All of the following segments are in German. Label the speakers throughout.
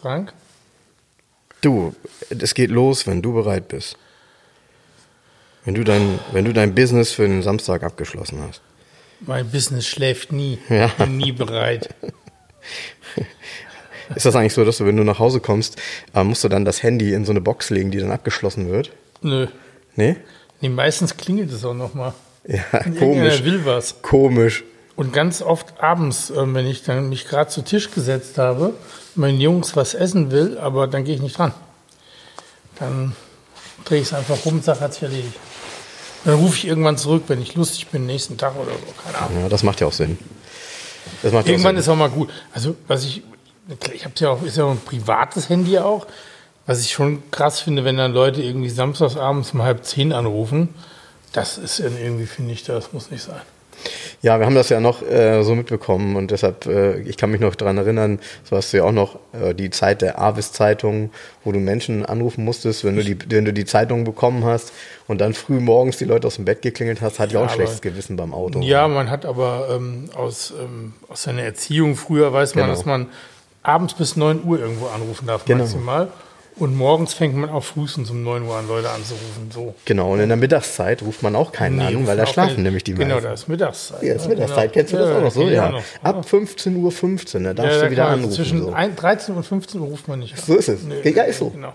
Speaker 1: Frank?
Speaker 2: Du, es geht los, wenn du bereit bist. Wenn du dein, wenn du dein Business für den Samstag abgeschlossen hast.
Speaker 1: Mein Business schläft nie.
Speaker 2: Ja.
Speaker 1: Bin nie bereit.
Speaker 2: Ist das eigentlich so, dass du, wenn du nach Hause kommst, äh, musst du dann das Handy in so eine Box legen, die dann abgeschlossen wird?
Speaker 1: Nö.
Speaker 2: Nee?
Speaker 1: Nee, meistens klingelt es auch nochmal.
Speaker 2: Ja, komisch.
Speaker 1: will was.
Speaker 2: Komisch.
Speaker 1: Und ganz oft abends, ähm, wenn ich dann mich gerade zu Tisch gesetzt habe, meinen Jungs was essen will, aber dann gehe ich nicht dran. Dann drehe ich es einfach rum, sage, hat sich erledigt. Dann rufe ich irgendwann zurück, wenn ich lustig bin, nächsten Tag oder so. Keine Ahnung.
Speaker 2: Ja, das macht ja auch Sinn. Das macht ja
Speaker 1: Irgendwann
Speaker 2: auch
Speaker 1: ist auch mal gut. Also, was ich, ich habe ja auch, ist ja auch ein privates Handy auch. Was ich schon krass finde, wenn dann Leute irgendwie samstags abends um halb zehn anrufen, das ist irgendwie, finde ich, das muss nicht sein.
Speaker 2: Ja, wir haben das ja noch äh, so mitbekommen und deshalb, äh, ich kann mich noch dran erinnern, so hast du ja auch noch äh, die Zeit der Avis-Zeitung, wo du Menschen anrufen musstest, wenn du, die, wenn du die Zeitung bekommen hast und dann früh morgens die Leute aus dem Bett geklingelt hast, hat ja,
Speaker 1: Ja,
Speaker 2: auch ein schlechtes Gewissen beim Auto.
Speaker 1: Ja, man hat aber ähm, aus, ähm, aus seiner Erziehung früher weiß man,
Speaker 2: Genau.
Speaker 1: dass man abends bis 9 Uhr irgendwo anrufen darf,
Speaker 2: Genau.
Speaker 1: maximal. Und morgens fängt man auch frühestens um 9 Uhr an, Leute anzurufen. So.
Speaker 2: Genau, und in der Mittagszeit ruft man auch keinen
Speaker 1: Nee,
Speaker 2: an, weil da schlafen
Speaker 1: keine-
Speaker 2: nämlich die
Speaker 1: Genau,
Speaker 2: meisten.
Speaker 1: da ist Mittagszeit.
Speaker 2: Ja, ist
Speaker 1: ne?
Speaker 2: Mittagszeit.
Speaker 1: Genau.
Speaker 2: Kennst du das auch noch so? Ja.
Speaker 1: noch.
Speaker 2: Ab 15.15 Uhr, 15, da darfst
Speaker 1: Ja, da
Speaker 2: du wieder anrufen.
Speaker 1: Zwischen
Speaker 2: so.
Speaker 1: ein- 13 und 15 Uhr ruft man nicht an.
Speaker 2: So ist es. Ja, ist so.
Speaker 1: Genau.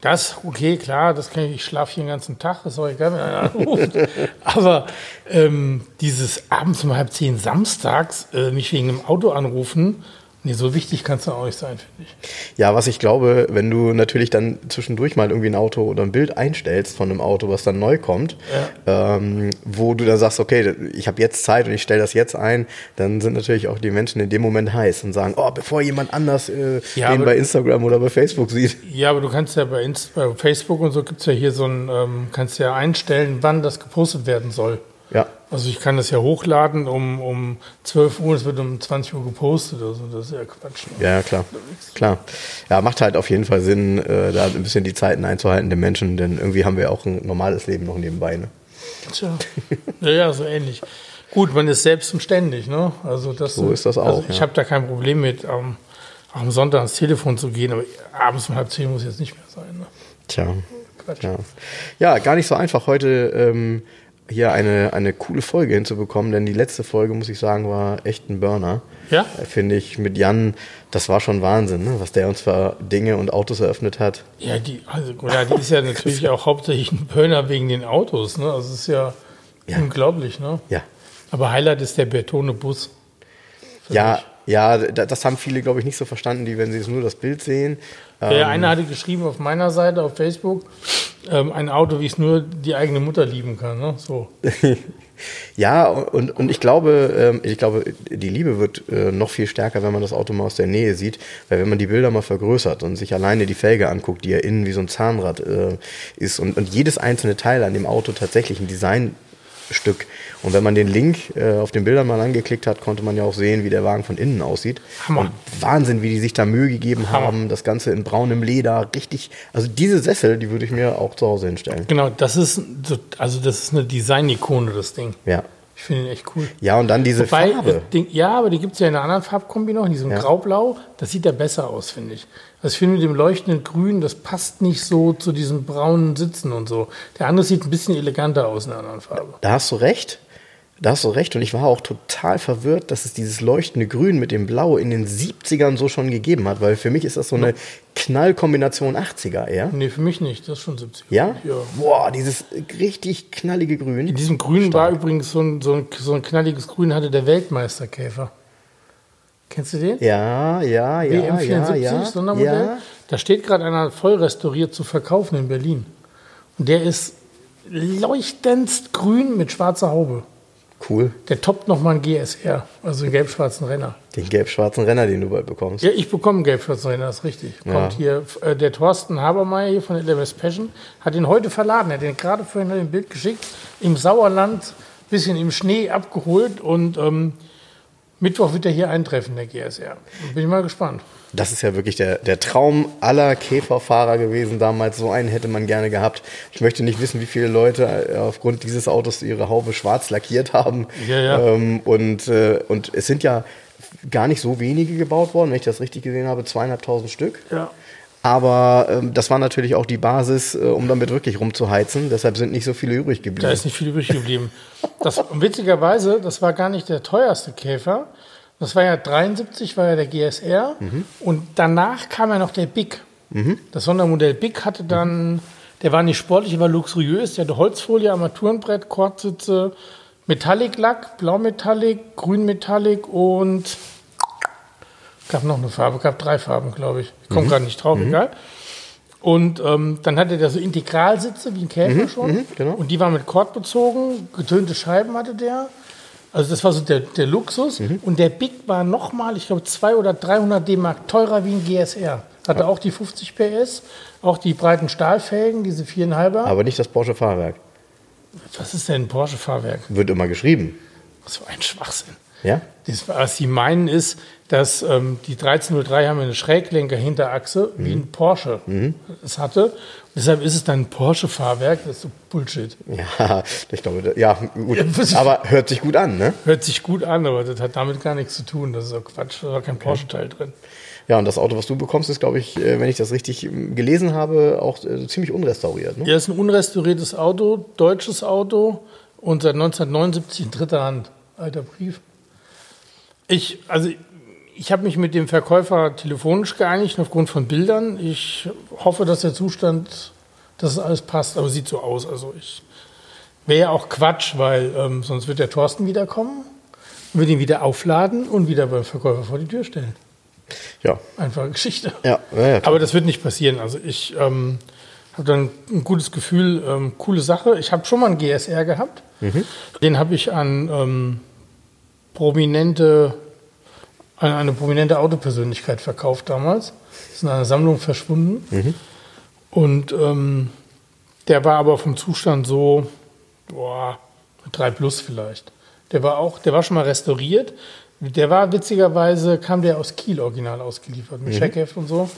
Speaker 1: Das, okay, klar, das kann ich, ich schlafe hier den ganzen Tag, ist auch egal, wenn einer anruft. Aber ähm, dieses abends um halb zehn samstags äh, mich wegen einem Auto anrufen, nee, so wichtig kann es dann auch nicht sein, finde ich.
Speaker 2: Ja, was ich glaube, wenn du natürlich dann zwischendurch mal irgendwie ein Auto oder ein Bild einstellst von einem Auto, was dann neu kommt, ähm, wo du dann sagst, okay, ich habe jetzt Zeit und ich stelle das jetzt ein, dann sind natürlich auch die Menschen in dem Moment heiß und sagen, oh, bevor jemand anders äh,
Speaker 1: Ja,
Speaker 2: den bei Instagram oder bei Facebook sieht.
Speaker 1: Ja, aber du kannst ja bei, Inst bei Facebook und so gibt's ja hier so ein, ähm, kannst ja einstellen, wann das gepostet werden soll.
Speaker 2: Ja,
Speaker 1: Also ich kann das ja hochladen um, um 12 Uhr, es wird um 20 Uhr gepostet oder so. Das ist ja Quatsch. Ne?
Speaker 2: ja, klar. Klar. Ja, macht halt auf jeden Fall Sinn, äh, da ein bisschen die Zeiten einzuhalten, den Menschen, denn irgendwie haben wir auch ein normales Leben noch nebenbei. Ne?
Speaker 1: Tja. Ja, ja, so ähnlich. Gut, man ist selbst und ständig, ne? Also das,
Speaker 2: So ist das auch,
Speaker 1: Also ich
Speaker 2: ja.
Speaker 1: habe da kein Problem mit, ähm, auch am Sonntag ans Telefon zu gehen, aber abends um halb zehn muss jetzt nicht mehr sein. Ne?
Speaker 2: Tja.
Speaker 1: Quatsch.
Speaker 2: Ja. ja, gar nicht so einfach heute ähm, hier eine, eine coole Folge hinzubekommen, denn die letzte Folge, muss ich sagen, war echt ein Burner.
Speaker 1: Ja?
Speaker 2: Finde ich mit Jan, das war schon Wahnsinn, ne? was der uns für Dinge und Autos eröffnet hat.
Speaker 1: Ja, die, also, ja, die ist ja natürlich auch hauptsächlich ein Burner wegen den Autos, ne? Also es ist ja,
Speaker 2: Ja.
Speaker 1: unglaublich, ne?
Speaker 2: Ja.
Speaker 1: Aber Highlight ist der Bertone Bus.
Speaker 2: Ja,
Speaker 1: mich.
Speaker 2: Ja, da- das haben viele, glaube ich, nicht so verstanden, die, wenn sie jetzt nur das Bild sehen.
Speaker 1: Ja,
Speaker 2: Ähm,
Speaker 1: einer hatte geschrieben auf meiner Seite, auf Facebook, ähm, ein Auto, wie es nur die eigene Mutter lieben kann. Ne? So.
Speaker 2: Ja, und, und ich glaube, ähm, ich glaube, die Liebe wird äh, noch viel stärker, wenn man das Auto mal aus der Nähe sieht, weil wenn man die Bilder mal vergrößert und sich alleine die Felge anguckt, die ja innen wie so ein Zahnrad äh, ist und, und jedes einzelne Teil an dem Auto tatsächlich ein Designstück. Und wenn man den Link äh, auf den Bildern mal angeklickt hat, konnte man ja auch sehen, wie der Wagen von innen aussieht.
Speaker 1: Hammer.
Speaker 2: Und Wahnsinn, wie die sich da Mühe gegeben
Speaker 1: Hammer.
Speaker 2: haben, das Ganze in braunem Leder, richtig. Also diese Sessel, die würde ich mir auch zu Hause hinstellen.
Speaker 1: Genau, das ist, so- also das ist eine Design-Ikone, das Ding.
Speaker 2: Ja.
Speaker 1: Ich finde ihn echt cool.
Speaker 2: Ja, und dann diese
Speaker 1: Wobei,
Speaker 2: Farbe.
Speaker 1: Ding, ja, aber die gibt es ja in einer anderen Farbkombi noch, in diesem
Speaker 2: Ja.
Speaker 1: Graublau. Das sieht ja besser aus, finde ich. Ich finde mit dem leuchtenden Grün, das passt nicht so zu diesen braunen Sitzen und so. Der andere sieht ein bisschen eleganter aus in einer anderen Farbe.
Speaker 2: Da hast du recht. Da hast du recht. Und ich war auch total verwirrt, dass es dieses leuchtende Grün mit dem Blau in den 70ern so schon gegeben hat, weil für mich ist das so eine Knallkombination 80er eher.
Speaker 1: Nee, für mich nicht. Das ist schon 70.
Speaker 2: Ja?
Speaker 1: Ja.
Speaker 2: Boah, dieses richtig knallige Grün.
Speaker 1: In diesem Grün war übrigens so ein, so, ein, so ein knalliges Grün, hatte der Weltmeisterkäfer. Kennst du den?
Speaker 2: Ja, ja, ja, ja,
Speaker 1: WM74
Speaker 2: ja.
Speaker 1: Sondermodell.
Speaker 2: ja.
Speaker 1: Da steht gerade einer voll restauriert zu verkaufen in Berlin. Und der ist leuchtendst grün mit schwarzer Haube.
Speaker 2: Cool.
Speaker 1: Der toppt nochmal einen GSR, also einen gelb-schwarzen Renner.
Speaker 2: Den gelb-schwarzen Renner, den du bald bekommst.
Speaker 1: Ja, ich bekomme einen gelb-schwarzen Renner, das ist richtig. Kommt hier, äh, der Thorsten Habermeier hier von LMS Passion hat ihn heute verladen. Er hat den gerade vorhin ein Bild geschickt, im Sauerland, bisschen im Schnee abgeholt und ähm, Mittwoch wird er hier eintreffen, der GSR. Bin ich mal gespannt.
Speaker 2: Das ist ja wirklich der, der Traum aller Käferfahrer gewesen damals. So einen hätte man gerne gehabt. Ich möchte nicht wissen, wie viele Leute äh, aufgrund dieses Autos ihre Haube schwarz lackiert haben.
Speaker 1: Ja, ja.
Speaker 2: Ähm, und, äh, und es sind ja gar nicht so wenige gebaut worden, wenn ich das richtig gesehen habe, zweieinhalbtausend Stück.
Speaker 1: Ja.
Speaker 2: Aber ähm, das war natürlich auch die Basis, äh, um damit wirklich rumzuheizen. Deshalb sind nicht so viele übrig
Speaker 1: Da
Speaker 2: geblieben.
Speaker 1: ist nicht viel übrig geblieben. Das, witzigerweise, das war gar nicht der teuerste Käfer. Das war ja 73, war ja der GSR. Und danach kam ja noch der Big. Das Sondermodell Big hatte dann, der war nicht sportlich, der war luxuriös. Der hatte Holzfolie, Armaturenbrett, Kordsitze, Metallic-Lack, Blaumetallic, Grünmetallic und gab noch eine Farbe, gab drei Farben, glaube ich. Ich komme gerade nicht drauf, egal. Und ähm, dann hatte der so Integralsitze wie ein Käfer schon.
Speaker 2: genau.
Speaker 1: Und die waren mit Kord bezogen, getönte Scheiben hatte der. Also das war so der, der Luxus. Und der Big war nochmal, ich glaube, 200 oder 300 D-Mark teurer wie ein GSR. Hatte auch die 50 PS, auch die breiten Stahlfelgen, diese 4,5er.
Speaker 2: Aber nicht das Porsche Fahrwerk.
Speaker 1: Was ist denn ein Porsche-Fahrwerk?
Speaker 2: Wird immer geschrieben.
Speaker 1: Für ein Schwachsinn.
Speaker 2: Ja?
Speaker 1: Das, was sie meinen ist, dass ähm, die 1303 haben eine Schräglenker-Hinterachse, wie ein Porsche es hatte. Deshalb ist es dann ein Porsche-Fahrwerk. Das ist so Bullshit.
Speaker 2: Ja, ich glaube, ja, gut. Aber hört sich gut an, ne?
Speaker 1: Hört sich gut an, aber das hat damit gar nichts zu tun. Das ist so Quatsch. Da war kein Porsche-Teil drin.
Speaker 2: Ja, und das Auto, was du bekommst, ist, glaube ich, äh, wenn ich das richtig ähm, gelesen habe, auch äh, ziemlich unrestauriert. Ne?
Speaker 1: Ja, ist ein unrestauriertes Auto, deutsches Auto und seit 1979 in dritter Hand. Alter Brief. Ich, also ich habe mich mit dem Verkäufer telefonisch geeinigt aufgrund von Bildern. Ich hoffe, dass der Zustand, dass es alles passt, aber sieht so aus. Also ich wäre ja auch Quatsch, weil ähm, sonst wird der Thorsten wiederkommen, wird ihn wieder aufladen und wieder beim Verkäufer vor die Tür stellen.
Speaker 2: Ja.
Speaker 1: Einfache Geschichte.
Speaker 2: Ja, ja, ja.
Speaker 1: Aber das wird nicht passieren. Also ich ähm, habe dann ein gutes Gefühl, ähm, coole Sache. Ich habe schon mal einen GSR gehabt. Den habe ich an ähm, prominente, an eine prominente Autopersönlichkeit verkauft damals. Ist in einer Sammlung verschwunden. Und ähm, der war aber vom Zustand so, boah, 3 plus vielleicht. Der war auch, der war schon mal restauriert. Der war witzigerweise, kam der aus Kiel original ausgeliefert, mit Checkheft und so.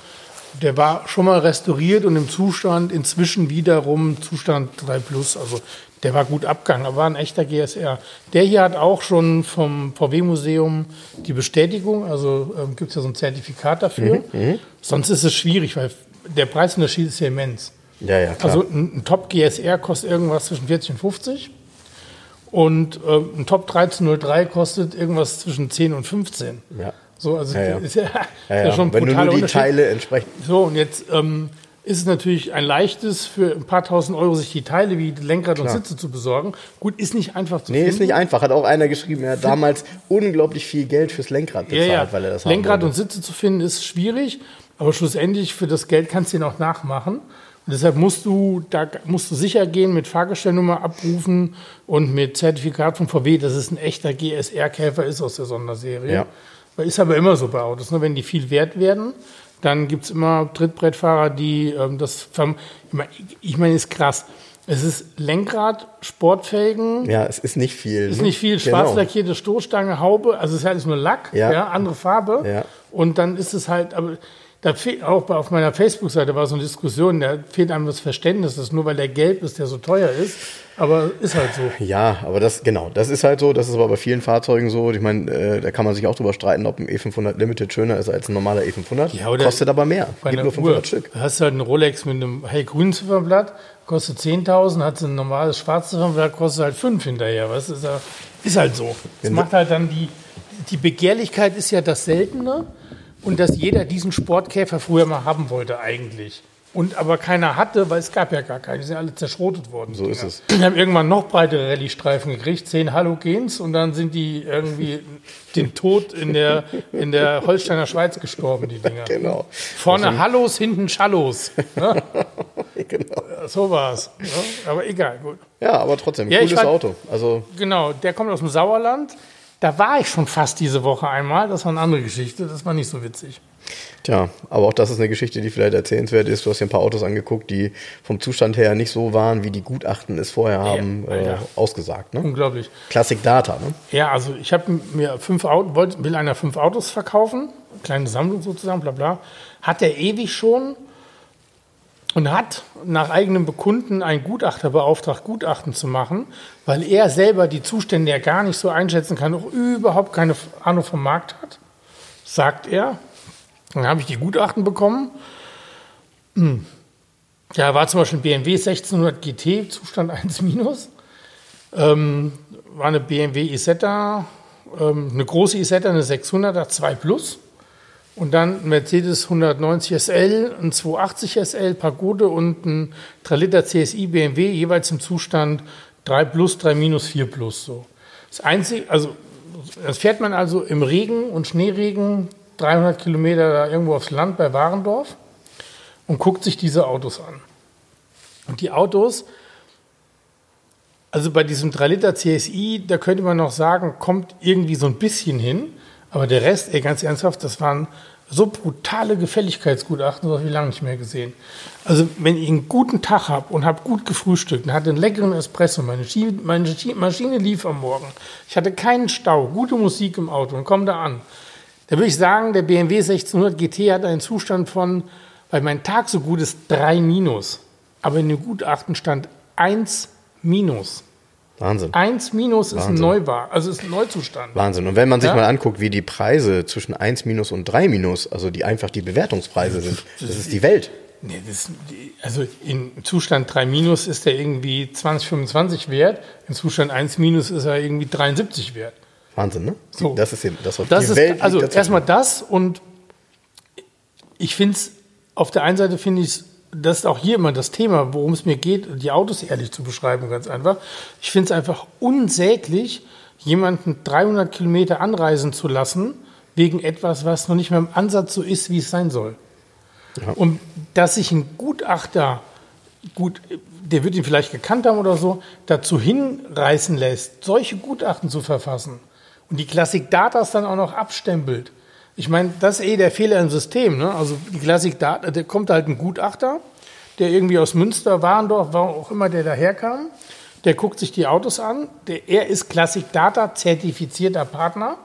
Speaker 1: Der war schon mal restauriert und im Zustand inzwischen wiederum Zustand 3 plus. Also der war gut abgegangen, aber war ein echter GSR. Der hier hat auch schon vom VW-Museum die Bestätigung, also ähm, gibt es ja so ein Zertifikat dafür. Sonst ist es schwierig, weil der Preisunterschied ist ja immens.
Speaker 2: ja, ja, klar.
Speaker 1: Also ein, ein Top GSR kostet irgendwas zwischen 40 und 50 und äh, ein Top 1303 kostet irgendwas zwischen 10 und 15.
Speaker 2: ja.
Speaker 1: So, also
Speaker 2: Ja, ja.
Speaker 1: ist ja,
Speaker 2: Ja, ja.
Speaker 1: schon
Speaker 2: Wenn du nur die. Teile entsprechend.
Speaker 1: So, und jetzt ähm, ist es natürlich ein leichtes, für ein paar tausend Euro sich die Teile wie Lenkrad und Sitze zu besorgen. Gut, ist nicht einfach zu
Speaker 2: Nee,
Speaker 1: finden.
Speaker 2: ist nicht einfach. Hat auch einer geschrieben, er hat damals unglaublich viel Geld fürs Lenkrad bezahlt,
Speaker 1: ja, ja.
Speaker 2: weil er das
Speaker 1: Lenkrad und Sitze zu finden ist schwierig, aber schlussendlich für das Geld kannst du ihn auch nachmachen. Und deshalb musst du, da musst du sicher gehen, mit Fahrgestellnummer abrufen und mit Zertifikat von VW, dass es ein echter GSR-Käfer ist aus der Sonderserie.
Speaker 2: Ja.
Speaker 1: Ist aber immer so bei Autos. Ne? Wenn die viel wert werden, dann gibt es immer Trittbrettfahrer, die ähm, das. Ich meine, ist krass. Es ist Lenkrad, Sportfelgen,
Speaker 2: Ja, es ist nicht viel.
Speaker 1: ist
Speaker 2: ne?
Speaker 1: nicht viel,
Speaker 2: Genau.
Speaker 1: schwarz lackierte Stoßstange, Haube, also es ist halt nur Lack,
Speaker 2: Ja.
Speaker 1: ja. andere Farbe.
Speaker 2: Ja.
Speaker 1: Und dann ist es halt, aber da fehlt auch auf meiner Facebook-Seite war so eine Diskussion, da fehlt einem das Verständnis, dass nur weil der gelb ist, der so teuer ist. Aber ist halt so.
Speaker 2: Ja, aber das, genau, das ist halt so, das ist aber bei vielen Fahrzeugen so. Ich meine, äh, da kann man sich auch drüber streiten, ob ein E500 Limited schöner ist als ein normaler E500.
Speaker 1: Ja, oder
Speaker 2: Kostet aber mehr.
Speaker 1: Bei
Speaker 2: Gibt nur 500
Speaker 1: Uhr.
Speaker 2: Stück.
Speaker 1: Da hast du halt eine Rolex mit einem hellgrünen Ziffernblatt, kostet 10.000, hat ein normales schwarzes Ziffernblatt, kostet halt 5 hinterher. Was ist, ist halt so. Das macht halt dann die, die Begehrlichkeit ist ja das Seltene und dass jeder diesen Sportkäfer früher mal haben wollte eigentlich. Und aber keiner hatte, weil es gab ja gar keine. Die sind alle zerschrotet worden.
Speaker 2: So ist es.
Speaker 1: Die haben irgendwann noch breitere Rallye-Streifen gekriegt, 10 Halogens und dann sind die irgendwie den Tod in der, in der Holsteiner Schweiz gestorben, die Dinger.
Speaker 2: Genau.
Speaker 1: Vorne Hallos, hinten Schallos. Ne? genau. So war es. Ja, aber egal, gut.
Speaker 2: Ja, aber trotzdem, ja, cooles war, Auto. Also
Speaker 1: genau, der kommt aus dem Sauerland. Da war ich schon fast diese Woche einmal. Das war eine andere Geschichte. Das war nicht so witzig.
Speaker 2: Tja, aber auch das ist eine Geschichte, die vielleicht erzählenswert ist. Du hast dir ein paar Autos angeguckt, die vom Zustand her nicht so waren, wie die Gutachten es vorher haben ja, äh, ausgesagt. Ne?
Speaker 1: Unglaublich.
Speaker 2: Classic Data, ne?
Speaker 1: Ja, also ich habe mir fünf Autos, will einer fünf Autos verkaufen, kleine Sammlung sozusagen, bla bla. Hat er ewig schon und hat nach eigenem Bekunden einen Gutachter beauftragt, Gutachten zu machen, weil er selber die Zustände ja gar nicht so einschätzen kann, auch überhaupt keine Ahnung vom Markt hat, sagt er. Dann habe ich die Gutachten bekommen. Hm. Ja, war zum Beispiel ein BMW 1600 GT, Zustand 1 minus. Ähm, war eine BMW Isetta, ähm, eine große Isetta, eine 600er 2 Plus. Und dann Mercedes 190 SL, ein 280 SL Pagode und ein 3 Liter CSI BMW, jeweils im Zustand 3 plus, 3 minus, 4 plus. So. Das einzige, also das fährt man also im Regen und Schneeregen 300 Kilometer da irgendwo aufs Land bei Warendorf und guckt sich diese Autos an. Und die Autos, also bei diesem 3 Liter CSI, da könnte man noch sagen, kommt irgendwie so ein bisschen hin. Aber der Rest, ey, ganz ernsthaft, das waren so brutale Gefälligkeitsgutachten, das habe ich lange nicht mehr gesehen. Also, wenn ich einen guten Tag habe und habe gut gefrühstückt und hatte einen leckeren Espresso, meine, meine Maschine lief am Morgen, ich hatte keinen Stau, gute Musik im Auto und komme da an, da würde ich sagen, der BMW 1600 GT hat einen Zustand von, weil mein Tag so gut ist, 3 minus. Aber in dem Gutachten stand 1 minus.
Speaker 2: Wahnsinn.
Speaker 1: 1 minus Wahnsinn. ist ein Neuwagen, also ist ein Neuzustand.
Speaker 2: Wahnsinn. Und wenn man sich ja? mal anguckt, wie die Preise zwischen 1 minus und 3 minus, also die einfach die Bewertungspreise sind, das ist die Welt.
Speaker 1: Nee, das, also in Zustand 3 minus ist er irgendwie 20, 25 wert, in Zustand 1 minus ist er irgendwie 73 wert.
Speaker 2: Wahnsinn, ne?
Speaker 1: So.
Speaker 2: Das ist eben das,
Speaker 1: was das die ist, Welt Also erstmal das und ich finde es, auf der einen Seite finde ich es das ist auch hier immer das Thema, worum es mir geht, die Autos ehrlich zu beschreiben, ganz einfach. Ich finde es einfach unsäglich, jemanden 300 Kilometer anreisen zu lassen, wegen etwas, was noch nicht mehr im Ansatz so ist, wie es sein soll. Ja. Und dass sich ein Gutachter, gut, der wird ihn vielleicht gekannt haben oder so, dazu hinreißen lässt, solche Gutachten zu verfassen und die Classic Datas dann auch noch abstempelt, ich meine, das ist eh der Fehler im System. Ne? Also die Klassik, da, kommt halt ein Gutachter, der irgendwie aus Münster, Warendorf, wo auch immer der daherkam. Der guckt sich die Autos an. Der, er ist Classic Data zertifizierter Partner.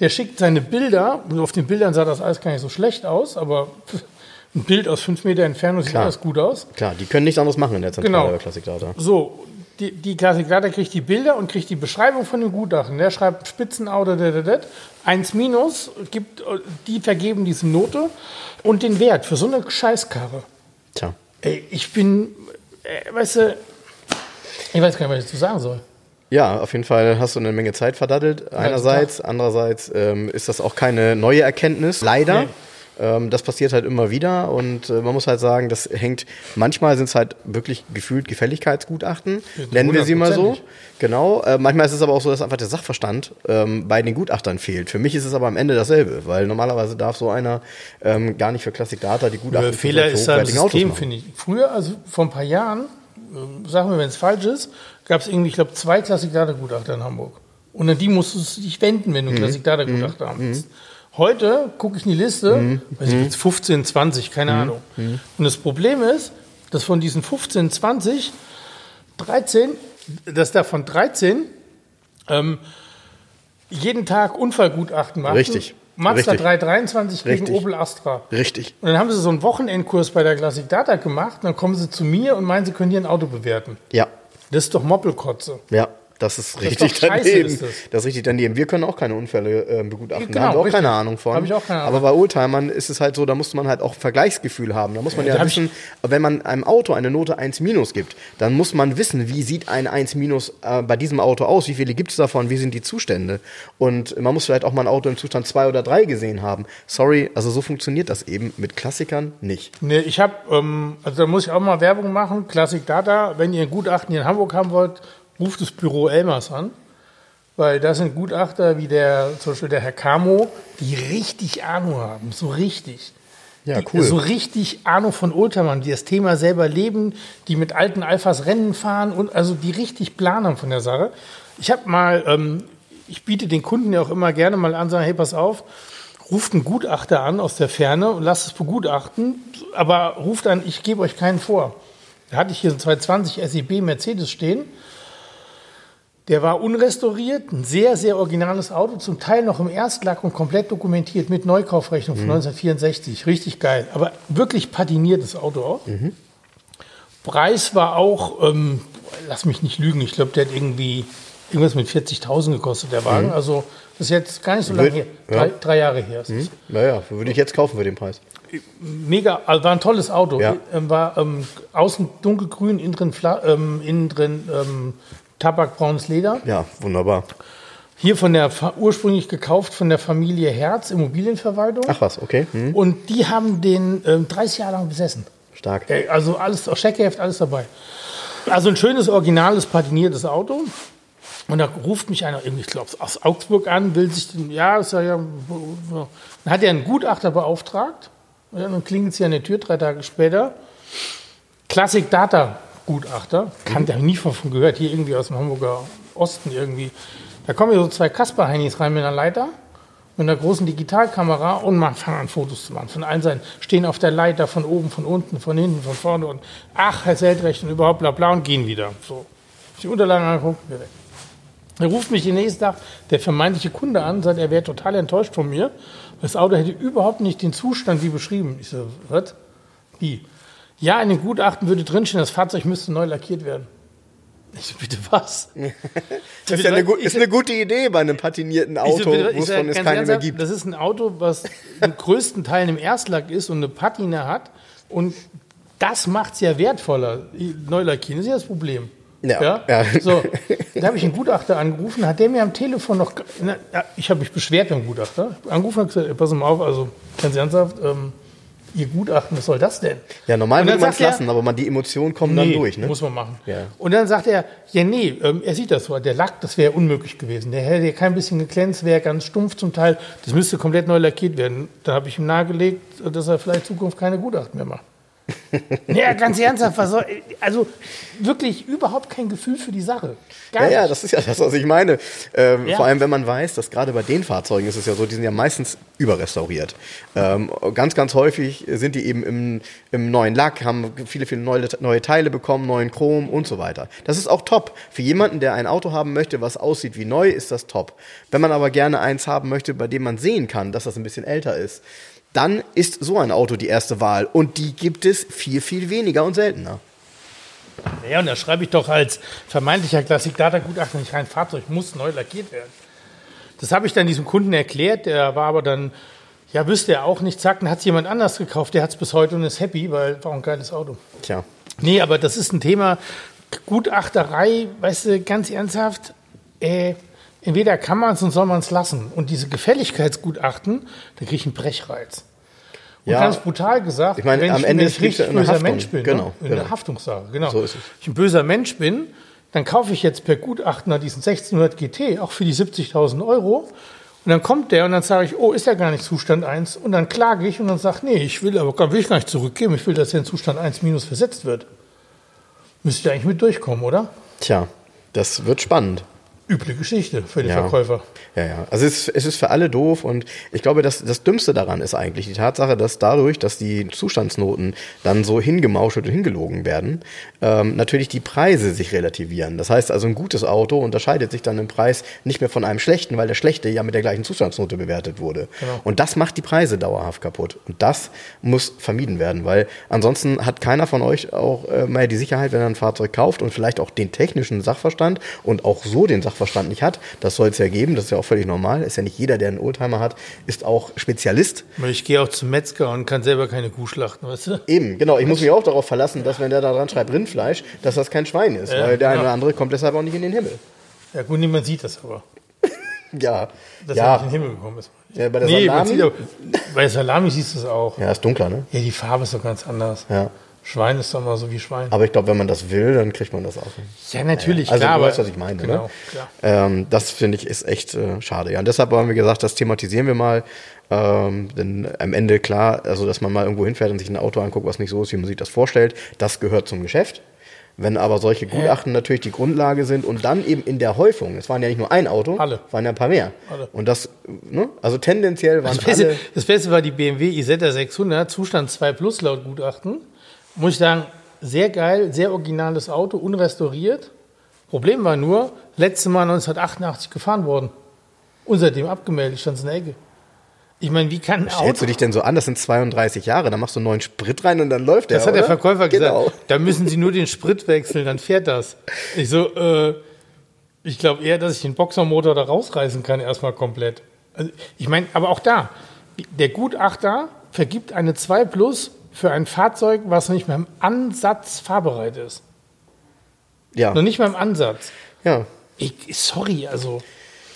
Speaker 1: Der schickt seine Bilder. Und auf den Bildern sah das alles gar nicht so schlecht aus, aber ein Bild aus fünf Meter Entfernung sieht alles gut aus.
Speaker 2: Klar, die können nichts anderes machen in der Zentrale
Speaker 1: genau. Classic Data. So, die, die Data kriegt die Bilder und kriegt die Beschreibung von dem Gutachten. Der schreibt Spitzenauto, eins minus, gibt, die vergeben diese Note und den Wert für so eine Scheißkarre.
Speaker 2: Tja.
Speaker 1: Ey, ich bin, äh, weißt du, ich weiß gar nicht, was ich dazu sagen soll.
Speaker 2: Ja, auf jeden Fall hast du eine Menge Zeit verdattelt. Einerseits, andererseits ähm, ist das auch keine neue Erkenntnis, leider. Nee. Ähm, das passiert halt immer wieder und äh, man muss halt sagen, das hängt, manchmal sind es halt wirklich gefühlt Gefälligkeitsgutachten, nennen wir sie mal so. Genau. Äh, manchmal ist es aber auch so, dass einfach der Sachverstand ähm, bei den Gutachtern fehlt. Für mich ist es aber am Ende dasselbe, weil normalerweise darf so einer ähm, gar nicht für Classic Data die Gutachten
Speaker 1: Der Fehler ist halt System, finde ich. Früher, also vor ein paar Jahren, äh, sagen wir, wenn es falsch ist, gab es irgendwie, ich glaube, zwei Classic Data Gutachter in Hamburg. Und an die musstest du dich wenden, wenn du mhm. Classic Data Gutachter mhm. haben willst. Mhm. Heute gucke ich in die Liste, mhm. weiß ich, jetzt 15, 20, keine mhm. Ahnung. Mhm. Und das Problem ist, dass von diesen 15, 20, 13, dass davon 13 ähm, jeden Tag Unfallgutachten machen.
Speaker 2: Richtig.
Speaker 1: Mazda 323 gegen Richtig. Opel Astra.
Speaker 2: Richtig.
Speaker 1: Und dann haben sie so einen Wochenendkurs bei der Classic Data gemacht. Und dann kommen sie zu mir und meinen, sie können hier ein Auto bewerten.
Speaker 2: Ja.
Speaker 1: Das ist doch Moppelkotze.
Speaker 2: Ja. Das ist richtig das ist daneben. Das. das. ist richtig daneben. Wir können auch keine Unfälle äh, begutachten. Genau, da haben wir auch richtig. keine Ahnung von.
Speaker 1: Hab ich auch keine Ahnung.
Speaker 2: Aber bei Oldtimern ist es halt so, da muss man halt auch Vergleichsgefühl haben. Da muss man ja, ja wissen, wenn man einem Auto eine Note 1 minus gibt, dann muss man wissen, wie sieht ein 1 minus äh, bei diesem Auto aus, wie viele gibt es davon, wie sind die Zustände. Und man muss vielleicht auch mal ein Auto im Zustand 2 oder 3 gesehen haben. Sorry, also so funktioniert das eben mit Klassikern nicht.
Speaker 1: Nee, ich habe, ähm, also da muss ich auch mal Werbung machen, Classic Data, wenn ihr ein Gutachten hier in Hamburg haben wollt, ruft das Büro Elmers an. Weil da sind Gutachter wie der, zum Beispiel der Herr Camo, die richtig Ahnung haben, so richtig.
Speaker 2: Ja,
Speaker 1: die
Speaker 2: cool.
Speaker 1: so richtig Ahnung von Oldtimern, die das Thema selber leben, die mit alten Alphas Rennen fahren und also die richtig Plan haben von der Sache. Ich habe mal, ähm, ich biete den Kunden ja auch immer gerne mal an, sagen, hey, pass auf, ruft einen Gutachter an aus der Ferne und lasst es begutachten, aber ruft an, ich gebe euch keinen vor. Da hatte ich hier so 220 SEB Mercedes stehen. Der war unrestauriert, ein sehr, sehr originales Auto, zum Teil noch im Erstlack und komplett dokumentiert mit Neukaufrechnung von 1964. Richtig geil, aber wirklich patiniertes Auto auch. Preis war auch, ähm, lass mich nicht lügen, ich glaube, der hat irgendwie irgendwas mit 40.000 gekostet, der Wagen. Also das ist jetzt gar nicht so lange her,
Speaker 2: Ja.
Speaker 1: drei, drei Jahre her. ist es.
Speaker 2: Naja, würde ich jetzt kaufen für den Preis.
Speaker 1: Mega, also war ein tolles Auto.
Speaker 2: Ja.
Speaker 1: Ähm, War ähm, außen dunkelgrün, innen drin, ähm, innen drin ähm, tabakbraunes Leder.
Speaker 2: Ja, wunderbar.
Speaker 1: Hier von der ursprünglich gekauft von der Familie Herz Immobilienverwaltung.
Speaker 2: Ach was, okay. Hm,
Speaker 1: Und die haben den ähm, 30 Jahre lang besessen.
Speaker 2: stark.
Speaker 1: Ey, Also alles, auch Scheckheft, alles dabei. Also ein schönes, originales, patiniertes Auto. Und da ruft mich einer, ich glaube, aus Augsburg an, will sich, den, ja, ist ja, ja, dann hat er einen Gutachter beauftragt. Und dann klingelt sie an der Tür drei Tage später. Classic Data Gutachter, kannte ich nie von gehört, hier irgendwie aus dem Hamburger Osten irgendwie. Da kommen hier so zwei Kasper-Heinis rein mit einer Leiter, mit einer großen Digitalkamera und man fangen an Fotos zu machen. Von allen Seiten stehen auf der Leiter, von oben, von unten, von hinten, von vorne und ach, Herr Seldrecht und überhaupt bla bla und gehen wieder. So. Die Unterlagen angucken, wir weg. Er ruft mich den nächsten Tag der vermeintliche Kunde an, sagt, er wäre total enttäuscht von mir. Das Auto hätte überhaupt nicht den Zustand wie beschrieben. Ich so, was? Wie? Ja, in dem Gutachten würde drinstehen, das Fahrzeug müsste neu lackiert werden. Ich so, bitte was?
Speaker 2: Das ist, ja eine, ist eine gute Idee bei einem patinierten
Speaker 1: Ich so,
Speaker 2: Auto,
Speaker 1: bitte-
Speaker 2: wo es von es keine mehr gibt.
Speaker 1: Das ist ein Auto, was im größten Teil im Erstlack ist und eine Patina hat. Und das macht es ja wertvoller. Neulackieren ist ja das Problem.
Speaker 2: Ja, ja.
Speaker 1: So, da habe ich einen Gutachter angerufen, hat der mir am Telefon noch, na, ja, ich habe mich beschwert beim Gutachter, angerufen und gesagt, pass mal auf, also ganz ernsthaft, ähm, Ihr Gutachten, was soll das denn?
Speaker 2: Ja, normal würde
Speaker 1: dann
Speaker 2: man es lassen, aber man, die Emotionen kommen dann
Speaker 1: Nee,
Speaker 2: durch. Ne?
Speaker 1: muss man machen.
Speaker 2: Ja.
Speaker 1: Und dann sagt er, ja nee, ähm, er sieht das so, der Lack, das wäre unmöglich gewesen. Der hätte kein bisschen geglänzt, wäre ganz stumpf zum Teil. Das müsste komplett neu lackiert werden. Da habe ich ihm nahegelegt, dass er vielleicht in Zukunft keine Gutachten mehr macht. Ja, ganz ernsthaft, was soll, also wirklich überhaupt kein Gefühl für die Sache. Gar
Speaker 2: Ja, ja,
Speaker 1: nicht.
Speaker 2: das ist ja das, was ich meine. Ähm,
Speaker 1: Ja.
Speaker 2: Vor allem, wenn man weiß, dass gerade bei den Fahrzeugen ist es ja so, die sind ja meistens überrestauriert. Ähm, ganz, ganz häufig sind die eben im, im neuen Lack, haben viele, viele neue, neue Teile bekommen, neuen Chrom und so weiter. Das ist auch top. Für jemanden, der ein Auto haben möchte, was aussieht wie neu, ist das top. Wenn man aber gerne eins haben möchte, bei dem man sehen kann, dass das ein bisschen älter ist, dann ist so ein Auto die erste Wahl. Und die gibt es viel, viel weniger und seltener.
Speaker 1: Ja, und da schreibe ich doch als vermeintlicher Klassik-Data-Gutachter nicht rein, Fahrzeug muss neu lackiert werden. Das habe ich dann diesem Kunden erklärt, der war aber dann, ja, wüsste er auch nicht, zack, dann hat es jemand anders gekauft, der hat es bis heute und ist happy, weil war ein geiles Auto.
Speaker 2: Tja.
Speaker 1: Nee, aber das ist ein Thema, Gutachterei, weißt du, ganz ernsthaft, äh, entweder kann man es und soll man es lassen. Und diese Gefälligkeitsgutachten, da kriege ich einen Brechreiz. Und
Speaker 2: Ja.
Speaker 1: ganz brutal gesagt,
Speaker 2: Ich meine,
Speaker 1: wenn
Speaker 2: am
Speaker 1: ich,
Speaker 2: Ende
Speaker 1: wenn ich richtig
Speaker 2: eine
Speaker 1: böser
Speaker 2: Haftung.
Speaker 1: Mensch bin,
Speaker 2: Genau,
Speaker 1: ne? in
Speaker 2: genau.
Speaker 1: der Haftungssache, genau.
Speaker 2: So ist es.
Speaker 1: ich ein böser Mensch bin, dann kaufe ich jetzt per Gutachter diesen 1600 GT, auch für die 70.000 Euro. Und dann kommt der und dann sage ich, oh, ist ja gar nicht Zustand 1. Und dann klage ich und dann sage, nee, ich will aber gar, will ich gar nicht zurückgeben. Ich will, dass er in Zustand 1 minus versetzt wird. Müsste eigentlich mit durchkommen, oder?
Speaker 2: Tja, das wird spannend.
Speaker 1: Üble Geschichte für den
Speaker 2: Ja.
Speaker 1: Verkäufer.
Speaker 2: Ja, ja. Also es, ist- es ist für alle doof und ich glaube, das, das Dümmste daran ist eigentlich die Tatsache, dass dadurch, dass die Zustandsnoten dann so hingemauschelt und hingelogen werden, ähm, natürlich die Preise sich relativieren. Das heißt also, ein gutes Auto unterscheidet sich dann im Preis nicht mehr von einem schlechten, weil der schlechte ja mit der gleichen Zustandsnote bewertet wurde.
Speaker 1: Genau.
Speaker 2: Und das macht die Preise dauerhaft kaputt. Und das muss vermieden werden, weil ansonsten hat keiner von euch auch äh, mehr die Sicherheit, wenn er ein Fahrzeug kauft und vielleicht auch den technischen Sachverstand und auch so den Sachverstand nicht hat. Das soll es ja geben, das ist ja auch völlig normal. Ist ja nicht jeder, der einen Oldtimer hat, ist auch Spezialist.
Speaker 1: Ich gehe auch zum Metzger und kann selber keine Kuh schlachten, weißt du?
Speaker 2: Eben, genau. Ich muss mich auch darauf verlassen, dass wenn der da dran schreibt Rindfleisch, dass das kein Schwein ist,
Speaker 1: Ja,
Speaker 2: weil der eine
Speaker 1: genau.
Speaker 2: oder andere kommt deshalb auch nicht in den Himmel.
Speaker 1: Ja gut, niemand sieht das aber,
Speaker 2: Ja,
Speaker 1: dass er nicht in
Speaker 2: ja.
Speaker 1: den Himmel gekommen ist.
Speaker 2: ja bei der
Speaker 1: Nee,
Speaker 2: Salami.
Speaker 1: sieht bei Salami siehst du es auch.
Speaker 2: Ja, ist dunkler, ne?
Speaker 1: Ja, die Farbe ist doch ganz anders.
Speaker 2: Ja.
Speaker 1: Schwein ist doch mal so wie Schwein.
Speaker 2: Aber ich glaube, wenn man das will, dann kriegt man das auch.
Speaker 1: ja, natürlich,
Speaker 2: Also
Speaker 1: klar.
Speaker 2: du weißt, was ich meine.
Speaker 1: Genau,
Speaker 2: ne?
Speaker 1: klar.
Speaker 2: Ähm, das finde ich ist echt äh, schade. Ja, und deshalb haben wir gesagt, das thematisieren wir mal. Ähm, denn am Ende klar, also dass man mal irgendwo hinfährt und sich ein Auto anguckt, was nicht so ist, wie man sich das vorstellt, das gehört zum Geschäft. Wenn aber solche Gutachten natürlich die Grundlage sind und dann eben in der Häufung, es waren ja nicht nur ein Auto,
Speaker 1: Alle.
Speaker 2: es waren ja ein paar mehr.
Speaker 1: Alle.
Speaker 2: Und das, ne? also tendenziell waren
Speaker 1: Das Beste,
Speaker 2: alle.
Speaker 1: das Beste war die BMW Isetta 600, Zustand 2 Plus laut Gutachten. Muss ich sagen, sehr geil, sehr originales Auto, unrestauriert. Problem war nur, letzte Mal 1988 gefahren worden. Und seitdem abgemeldet, stand in der Ecke. Ich meine, wie kann ein
Speaker 2: Stellst
Speaker 1: Auto...
Speaker 2: du dich denn so an, das sind 32 Jahre, da machst du einen neuen Sprit rein und dann läuft der.
Speaker 1: Das hat der
Speaker 2: oder?
Speaker 1: Verkäufer
Speaker 2: genau.
Speaker 1: gesagt. Da müssen Sie nur den Sprit wechseln, dann fährt das. Ich so, äh, ich glaube eher, dass ich den Boxermotor da rausreißen kann, erstmal komplett. Also, ich meine, aber auch da, der Gutachter vergibt eine 2 Plus für ein Fahrzeug, was nicht mehr im Ansatz fahrbereit ist.
Speaker 2: Ja.
Speaker 1: Noch nicht mal im Ansatz.
Speaker 2: ja.
Speaker 1: Ich, sorry, also.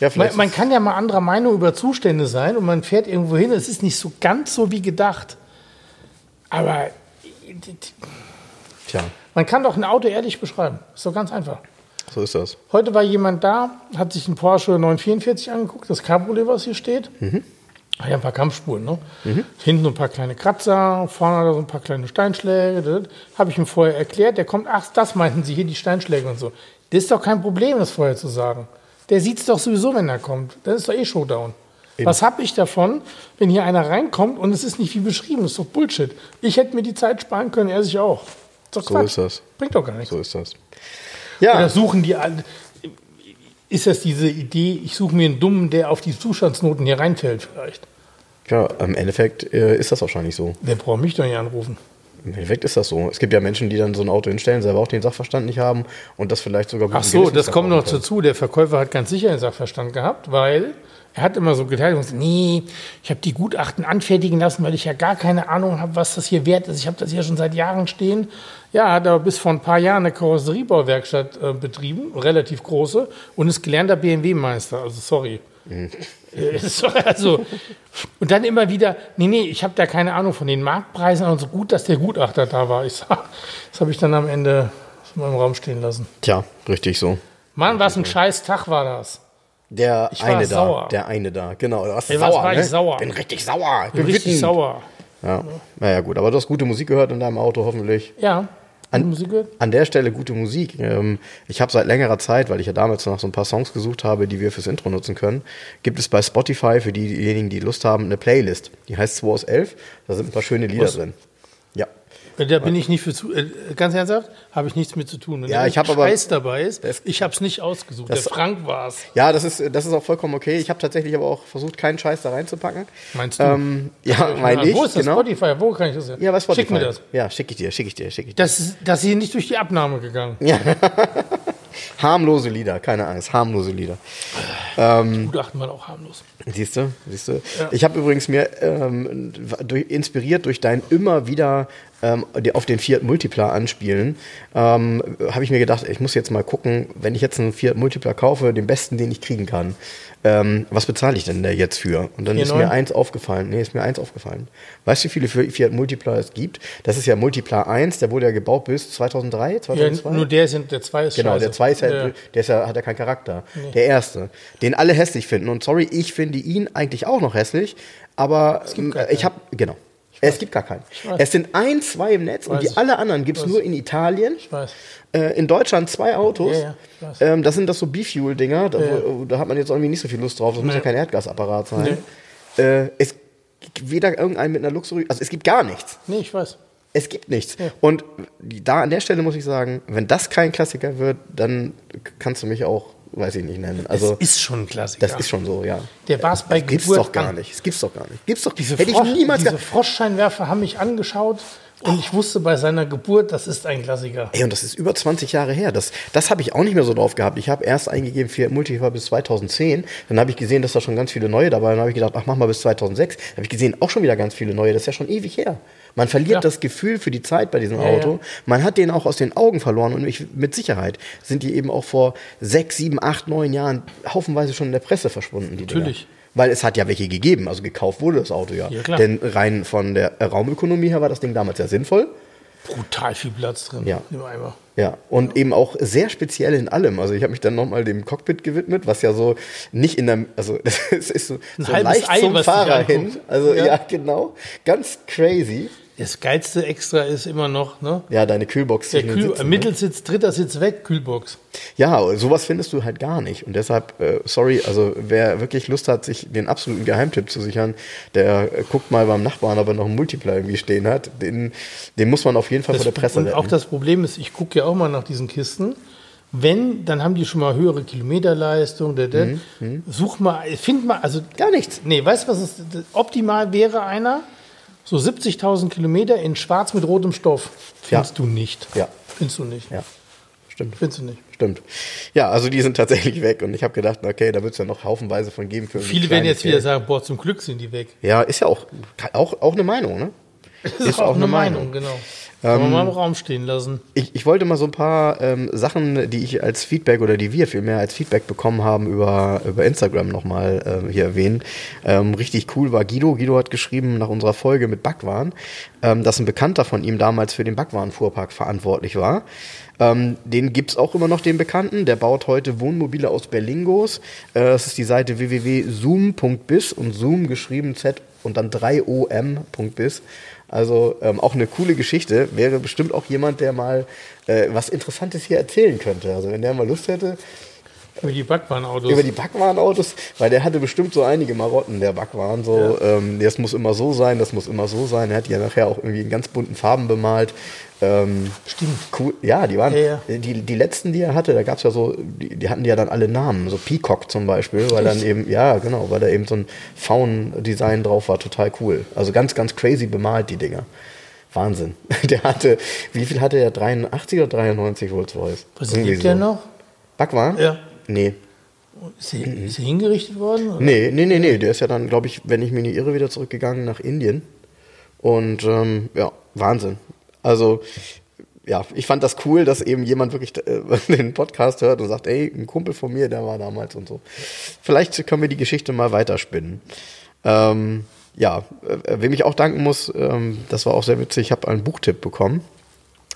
Speaker 2: Ja,
Speaker 1: Man,
Speaker 2: vielleicht.
Speaker 1: man kann ja mal anderer Meinung über Zustände sein und man fährt irgendwo hin. Es ist nicht so ganz so wie gedacht. Aber
Speaker 2: tja,
Speaker 1: man kann doch ein Auto ehrlich beschreiben. Ist doch ganz einfach.
Speaker 2: so ist das.
Speaker 1: Heute war jemand da, hat sich einen Porsche 944 angeguckt, das Cabriolet, was hier steht. Ah Ja, ein paar Kampfspuren, ne? Hinten so ein paar kleine Kratzer, vorne so ein paar kleine Steinschläge. Habe ich ihm vorher erklärt. Der kommt, ach, das meinten Sie hier, die Steinschläge und so. Das ist doch kein Problem, das vorher zu sagen. Der sieht es doch sowieso, wenn er kommt. Dann ist doch eh Showdown. Was habe ich davon, wenn hier einer reinkommt und es ist nicht wie beschrieben? Das ist doch Bullshit. Ich hätte mir die Zeit sparen können, er sich auch. Ist doch
Speaker 2: So
Speaker 1: Quatsch.
Speaker 2: ist das.
Speaker 1: Bringt doch gar nichts.
Speaker 2: So ist das.
Speaker 1: Oder
Speaker 2: Ja,
Speaker 1: suchen die alle. Ist das diese Idee, ich suche mir einen Dummen, der auf die Zustandsnoten hier reinfällt, vielleicht?
Speaker 2: ja im Endeffekt äh, ist das wahrscheinlich so.
Speaker 1: Der braucht mich doch nicht anrufen.
Speaker 2: Im Endeffekt ist das so. Es gibt ja Menschen, die dann so ein Auto hinstellen, selber auch den Sachverstand nicht haben und das vielleicht sogar
Speaker 1: Ach so, das kommt noch dazu. Der Verkäufer hat ganz sicher den Sachverstand gehabt, weil er hat immer so geteilt und gesagt, nee, ich habe die Gutachten anfertigen lassen, weil ich ja gar keine Ahnung habe, was das hier wert ist. Ich habe das hier schon seit Jahren stehen. Ja, hat aber bis vor ein paar Jahren eine Karosseriebauwerkstatt äh, betrieben, relativ große, und ist gelernter BMW-Meister. Also sorry. Äh, sorry, also, und dann immer wieder, nee, nee, ich habe da keine Ahnung von den Marktpreisen und so gut, dass der Gutachter da war. Ich sag, das habe ich dann am Ende in meinem Raum stehen lassen.
Speaker 2: Tja, richtig so.
Speaker 1: Mann, was ein scheiß Tag war das.
Speaker 2: Der
Speaker 1: Ich
Speaker 2: eine da,
Speaker 1: sauer.
Speaker 2: der eine da, genau. Du warst
Speaker 1: was
Speaker 2: sauer,
Speaker 1: war ich
Speaker 2: ne?
Speaker 1: sauer?
Speaker 2: Bin richtig sauer. Ich
Speaker 1: Bin richtig
Speaker 2: wütend.
Speaker 1: sauer.
Speaker 2: Ja, naja gut, aber du hast gute Musik gehört in deinem Auto hoffentlich.
Speaker 1: Ja,
Speaker 2: An-
Speaker 1: die Musik gehört?
Speaker 2: An der Stelle gute Musik. Ähm, ich habe seit längerer Zeit, weil ich ja damals nach so ein paar Songs gesucht habe, die wir fürs Intro nutzen können, gibt es bei Spotify für diejenigen, die Lust haben, eine Playlist. Die heißt 2 aus 11. Da sind ein paar schöne Lieder
Speaker 1: Was?
Speaker 2: drin. Ja.
Speaker 1: Äh, Da bin ich nicht für zu. Äh, ganz ernsthaft, habe ich nichts mit zu tun. Wenn
Speaker 2: Ja, ich hab aber-
Speaker 1: Scheiß dabei ist, ich habe es nicht ausgesucht. Der
Speaker 2: Das-
Speaker 1: Frank war es.
Speaker 2: Ja, das ist, das ist auch vollkommen okay. Ich habe tatsächlich aber auch versucht, keinen Scheiß da reinzupacken.
Speaker 1: Meinst du?
Speaker 2: Ähm, ja, meine ich.
Speaker 1: Wo ist das
Speaker 2: genau.
Speaker 1: Spotify? Wo kann ich das?
Speaker 2: Ja, bei Spotify.
Speaker 1: Schick mir das.
Speaker 2: Ja, schick ich dir, schick ich dir, schick ich dir.
Speaker 1: Das ist, das ist hier nicht durch die Abnahme gegangen.
Speaker 2: Harmlose Lieder, keine Angst, harmlose Lieder.
Speaker 1: Gutachten waren auch harmlos.
Speaker 2: Siehst du, siehst du. Ich habe übrigens mir ähm, durch, inspiriert durch dein immer wieder ähm, die- auf den Fiat Multipla anspielen, ähm, habe ich mir gedacht, ich muss jetzt mal gucken, wenn ich jetzt einen Fiat Multipla kaufe, den besten, den ich kriegen kann, ähm, was bezahle ich denn da jetzt für? Und dann ist
Speaker 1: 4,9?
Speaker 2: mir eins aufgefallen. Nee, ist mir eins aufgefallen. Weißt du, wie viele Fi- Fiat Multipla es gibt? Das ist ja Multipla 1, der wurde ja gebaut bis 2003,
Speaker 1: Ja,
Speaker 2: 2002.
Speaker 1: nur der, ist, der zwei ist
Speaker 2: Genau,
Speaker 1: scheiße.
Speaker 2: der zwei ist ja,
Speaker 1: Ja.
Speaker 2: der ist ja, hat ja keinen Charakter. Der erste, den alle hässlich finden. Und sorry, ich finde ihn eigentlich auch noch hässlich, aber ich habe genau. Es gibt gar keinen. Es sind ein, zwei im Netz und die alle anderen gibt es nur in Italien.
Speaker 1: Ich weiß.
Speaker 2: Äh, in Deutschland zwei Autos.
Speaker 1: Ja, ja,
Speaker 2: ähm, das sind das so B-Fuel-Dinger. Da,
Speaker 1: Ja.
Speaker 2: wo- da hat man jetzt irgendwie nicht so viel Lust drauf. Das muss
Speaker 1: Nee.
Speaker 2: ja kein Erdgasapparat sein. Äh, es gibt weder irgendeinen mit einer Luxury, also es gibt gar nichts.
Speaker 1: Nee, ich weiß.
Speaker 2: Es gibt nichts. Und da an der Stelle muss ich sagen, wenn das kein Klassiker wird, dann kannst du mich auch, weiß ich nicht, nennen. Also
Speaker 1: das ist schon ein Klassiker.
Speaker 2: das ist schon so, ja.
Speaker 1: Der war es bei
Speaker 2: Gibt's
Speaker 1: Geburt
Speaker 2: doch gar
Speaker 1: an.
Speaker 2: nicht. Das gibt's doch gar nicht. Gibt's doch.
Speaker 1: Diese,
Speaker 2: hätte ich
Speaker 1: Frosch,
Speaker 2: niemals
Speaker 1: diese Froschscheinwerfer haben mich angeschaut und ich wusste bei seiner Geburt, das ist ein Klassiker.
Speaker 2: Ey, und das ist über 20 Jahre her. Das, das habe ich auch nicht mehr so drauf gehabt. Ich habe erst eingegeben für Multifa bis 2010. Dann habe ich gesehen, dass da schon ganz viele neue dabei waren. Dann habe ich gedacht, ach, mach mal bis 2006. Dann habe ich gesehen, auch schon wieder ganz viele neue. Das ist ja schon ewig her. Man verliert
Speaker 1: Ja.
Speaker 2: das Gefühl für die Zeit bei diesem
Speaker 1: Ja,
Speaker 2: Auto.
Speaker 1: ja.
Speaker 2: Man hat den auch aus den Augen verloren. Und ich, mit Sicherheit sind die eben auch vor sechs, sieben, acht, neun Jahren haufenweise schon in der Presse verschwunden. Die Dinger.
Speaker 1: Natürlich.
Speaker 2: Weil es hat ja welche gegeben. Also gekauft wurde das Auto ja.
Speaker 1: Ja, klar.
Speaker 2: Denn rein von der Raumökonomie her war das Ding damals ja sinnvoll.
Speaker 1: Brutal viel Platz drin
Speaker 2: Ja.
Speaker 1: im Eimer.
Speaker 2: Ja, und eben auch sehr speziell in allem. Also ich habe mich dann nochmal dem Cockpit gewidmet, was ja so nicht in der, also es ist so,
Speaker 1: Ein
Speaker 2: so leicht
Speaker 1: Ei,
Speaker 2: zum Fahrer hin. Also ja.
Speaker 1: Ja.
Speaker 2: genau, ganz crazy.
Speaker 1: Das geilste Extra ist immer noch, ne?
Speaker 2: Ja, deine Kühlbox
Speaker 1: Der Kühl
Speaker 2: Sitzen,
Speaker 1: äh,
Speaker 2: ne?
Speaker 1: Mittelsitz, dritter Sitz weg, Kühlbox.
Speaker 2: Ja, sowas findest du halt gar nicht. Und deshalb, äh, sorry, also wer wirklich Lust hat, sich den absoluten Geheimtipp zu sichern, der äh, guckt mal beim Nachbarn, ob er noch einen Multiplier irgendwie stehen hat. Den, den muss man auf jeden Fall vor der Presse
Speaker 1: und
Speaker 2: retten.
Speaker 1: auch das Problem ist, ich gucke ja auch mal nach diesen Kisten. Wenn, dann haben die schon mal höhere Kilometerleistung. Der, der.
Speaker 2: Mhm,
Speaker 1: Such mal, find mal, also
Speaker 2: Gar nichts.
Speaker 1: Nee, weißt du, was ist, optimal wäre einer? So 70.000 Kilometer in schwarz mit rotem Stoff. Findest
Speaker 2: Ja.
Speaker 1: du nicht.
Speaker 2: Ja.
Speaker 1: Findest du nicht.
Speaker 2: Ja, stimmt.
Speaker 1: Findest du nicht.
Speaker 2: Stimmt. Ja, also die sind tatsächlich weg und ich habe gedacht, okay, da wird es ja noch haufenweise von geben. Für
Speaker 1: Viele werden jetzt wieder
Speaker 2: Geld.
Speaker 1: sagen, boah, zum Glück sind die weg.
Speaker 2: Ja, ist ja auch, auch, auch eine Meinung, ne?
Speaker 1: Das ist, auch eine Meinung, genau. Kann man mal im Raum stehen lassen.
Speaker 2: Ich, ich wollte mal so ein paar ähm, Sachen, die ich als Feedback oder die wir vielmehr als Feedback bekommen haben über, über Instagram nochmal ähm, hier erwähnen. Ähm, richtig cool war Guido. Guido hat geschrieben nach unserer Folge mit Backwaren, ähm, dass ein Bekannter von ihm damals für den Backwarenfuhrpark verantwortlich war. Ähm, den gibt's auch immer noch, den Bekannten. Der baut heute Wohnmobile aus Berlingos. Äh, das ist die Seite www.zoom.biz und Zoom geschrieben Z und dann 3om.biz. Also ähm, auch eine coole Geschichte. Wäre bestimmt auch jemand, der mal äh, was Interessantes hier erzählen könnte. Also wenn der mal Lust hätte,
Speaker 1: Über die Backwarenautos.
Speaker 2: über die Backwarenautos, weil der hatte bestimmt so einige Marotten, der Backwaren. So, ähm, das muss immer so sein, das muss immer so sein. Er hat die ja nachher auch irgendwie in ganz bunten Farben bemalt. Ähm,
Speaker 1: Stimmt.
Speaker 2: Cool. Ja, die waren
Speaker 1: Ja, ja.
Speaker 2: Die, die letzten, die er hatte, da gab es ja so, die, die hatten ja dann alle Namen, so Peacock zum Beispiel, weil dann eben, ja, genau, weil da eben so ein Faun-Design drauf war, total cool. Also ganz, ganz crazy bemalt, die Dinger. Wahnsinn. Der hatte, wie viel hatte der? 83 oder 93 Rolls-Royce?
Speaker 1: Was
Speaker 2: Irgendwie
Speaker 1: lebt der noch?
Speaker 2: Backwaren?
Speaker 1: Ja.
Speaker 2: Nee.
Speaker 1: Ist er, ist er hingerichtet worden? oder?
Speaker 2: Nee, nee, nee, nee. Der ist ja dann, glaube ich, wenn ich mich nicht irre, wieder zurückgegangen nach Indien. Und ähm, ja, Wahnsinn. Also, ja, ich fand das cool, dass eben jemand wirklich äh, den Podcast hört und sagt, ey, ein Kumpel von mir, der war damals und so. Vielleicht können wir die Geschichte mal weiterspinnen. Ähm, ja, äh, wem ich auch danken muss, ähm, das war auch sehr witzig, ich habe einen Buchtipp bekommen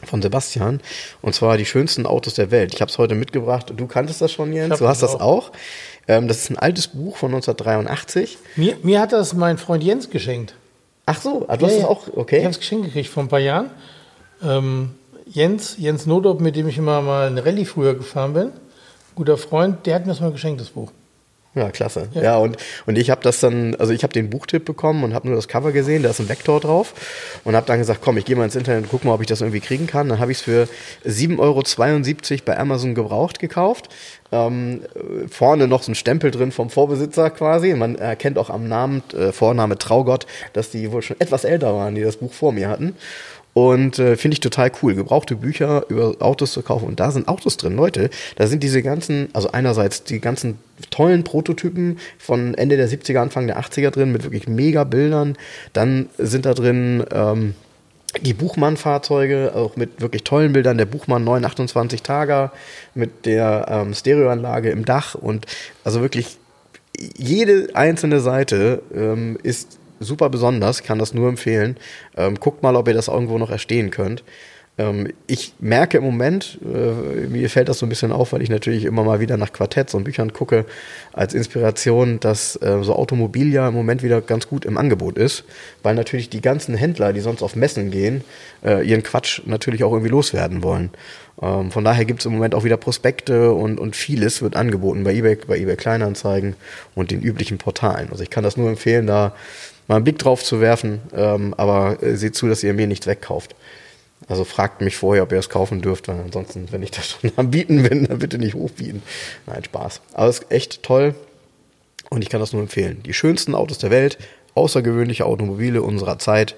Speaker 2: von Sebastian und zwar die schönsten Autos der Welt. Ich habe es heute mitgebracht. Du kanntest das schon, Jens. Du hast
Speaker 1: das
Speaker 2: das auch. Ähm, das ist ein altes Buch von 1983.
Speaker 1: Mir, mir hat das mein Freund Jens geschenkt.
Speaker 2: Ach so, ah, du hast es auch,
Speaker 1: Ich
Speaker 2: okay.
Speaker 1: habe es geschenkt gekriegt vor ein paar Jahren. Ähm, Jens, Jens Nodop, mit dem ich immer mal eine Rallye früher gefahren bin, guter Freund, der hat mir das mal geschenkt, das Buch.
Speaker 2: Ja, klasse. Ja,
Speaker 1: Ja.
Speaker 2: und, und ich habe das dann, also ich habe den Buchtipp bekommen und habe nur das Cover gesehen, da ist ein Vektor drauf und habe dann gesagt, komm, ich gehe mal ins Internet und guck mal, ob ich das irgendwie kriegen kann. Dann habe ich es für 7,72 Euro bei Amazon gebraucht gekauft. Ähm, äh, vorne noch so ein Stempel drin vom Vorbesitzer quasi. Man erkennt auch am Namen, äh, Vorname Traugott, dass die wohl schon etwas älter waren, die das Buch vor mir hatten. Und äh, finde ich total cool. Gebrauchte Bücher über Autos zu kaufen. Und da sind Autos drin, Leute. Da sind diese ganzen, also einerseits die ganzen tollen Prototypen von Ende der 70er, Anfang der 80er drin, mit wirklich mega Bildern. Dann sind da drin ähm, die Buchmann-Fahrzeuge, auch mit wirklich tollen Bildern. Der Buchmann 928 Tager mit der ähm, Stereoanlage im Dach. Und also wirklich jede einzelne Seite ähm, ist super besonders, kann das nur empfehlen. Ähm, guckt mal, ob ihr das irgendwo noch erstehen könnt. Ähm, ich merke im Moment, äh, mir fällt das so ein bisschen auf, weil ich natürlich immer mal wieder nach Quartetts und Büchern gucke, als Inspiration, dass äh, so Automobilia im Moment wieder ganz gut im Angebot ist, weil natürlich die ganzen Händler, die sonst auf Messen gehen, äh, ihren Quatsch natürlich auch irgendwie loswerden wollen. Ähm, von daher gibt es im Moment auch wieder Prospekte und, und vieles wird angeboten bei eBay, bei eBay Kleinanzeigen und den üblichen Portalen. Also ich kann das nur empfehlen, da mal einen Blick drauf zu werfen, ähm, aber äh, seht zu, dass ihr mir nichts wegkauft. Also fragt mich vorher, ob ihr es kaufen dürft, weil ansonsten, wenn ich das schon am Bieten bin, dann bitte nicht hochbieten. Nein, Spaß. Aber es ist echt toll und ich kann das nur empfehlen. Die schönsten Autos der Welt, außergewöhnliche Automobile unserer Zeit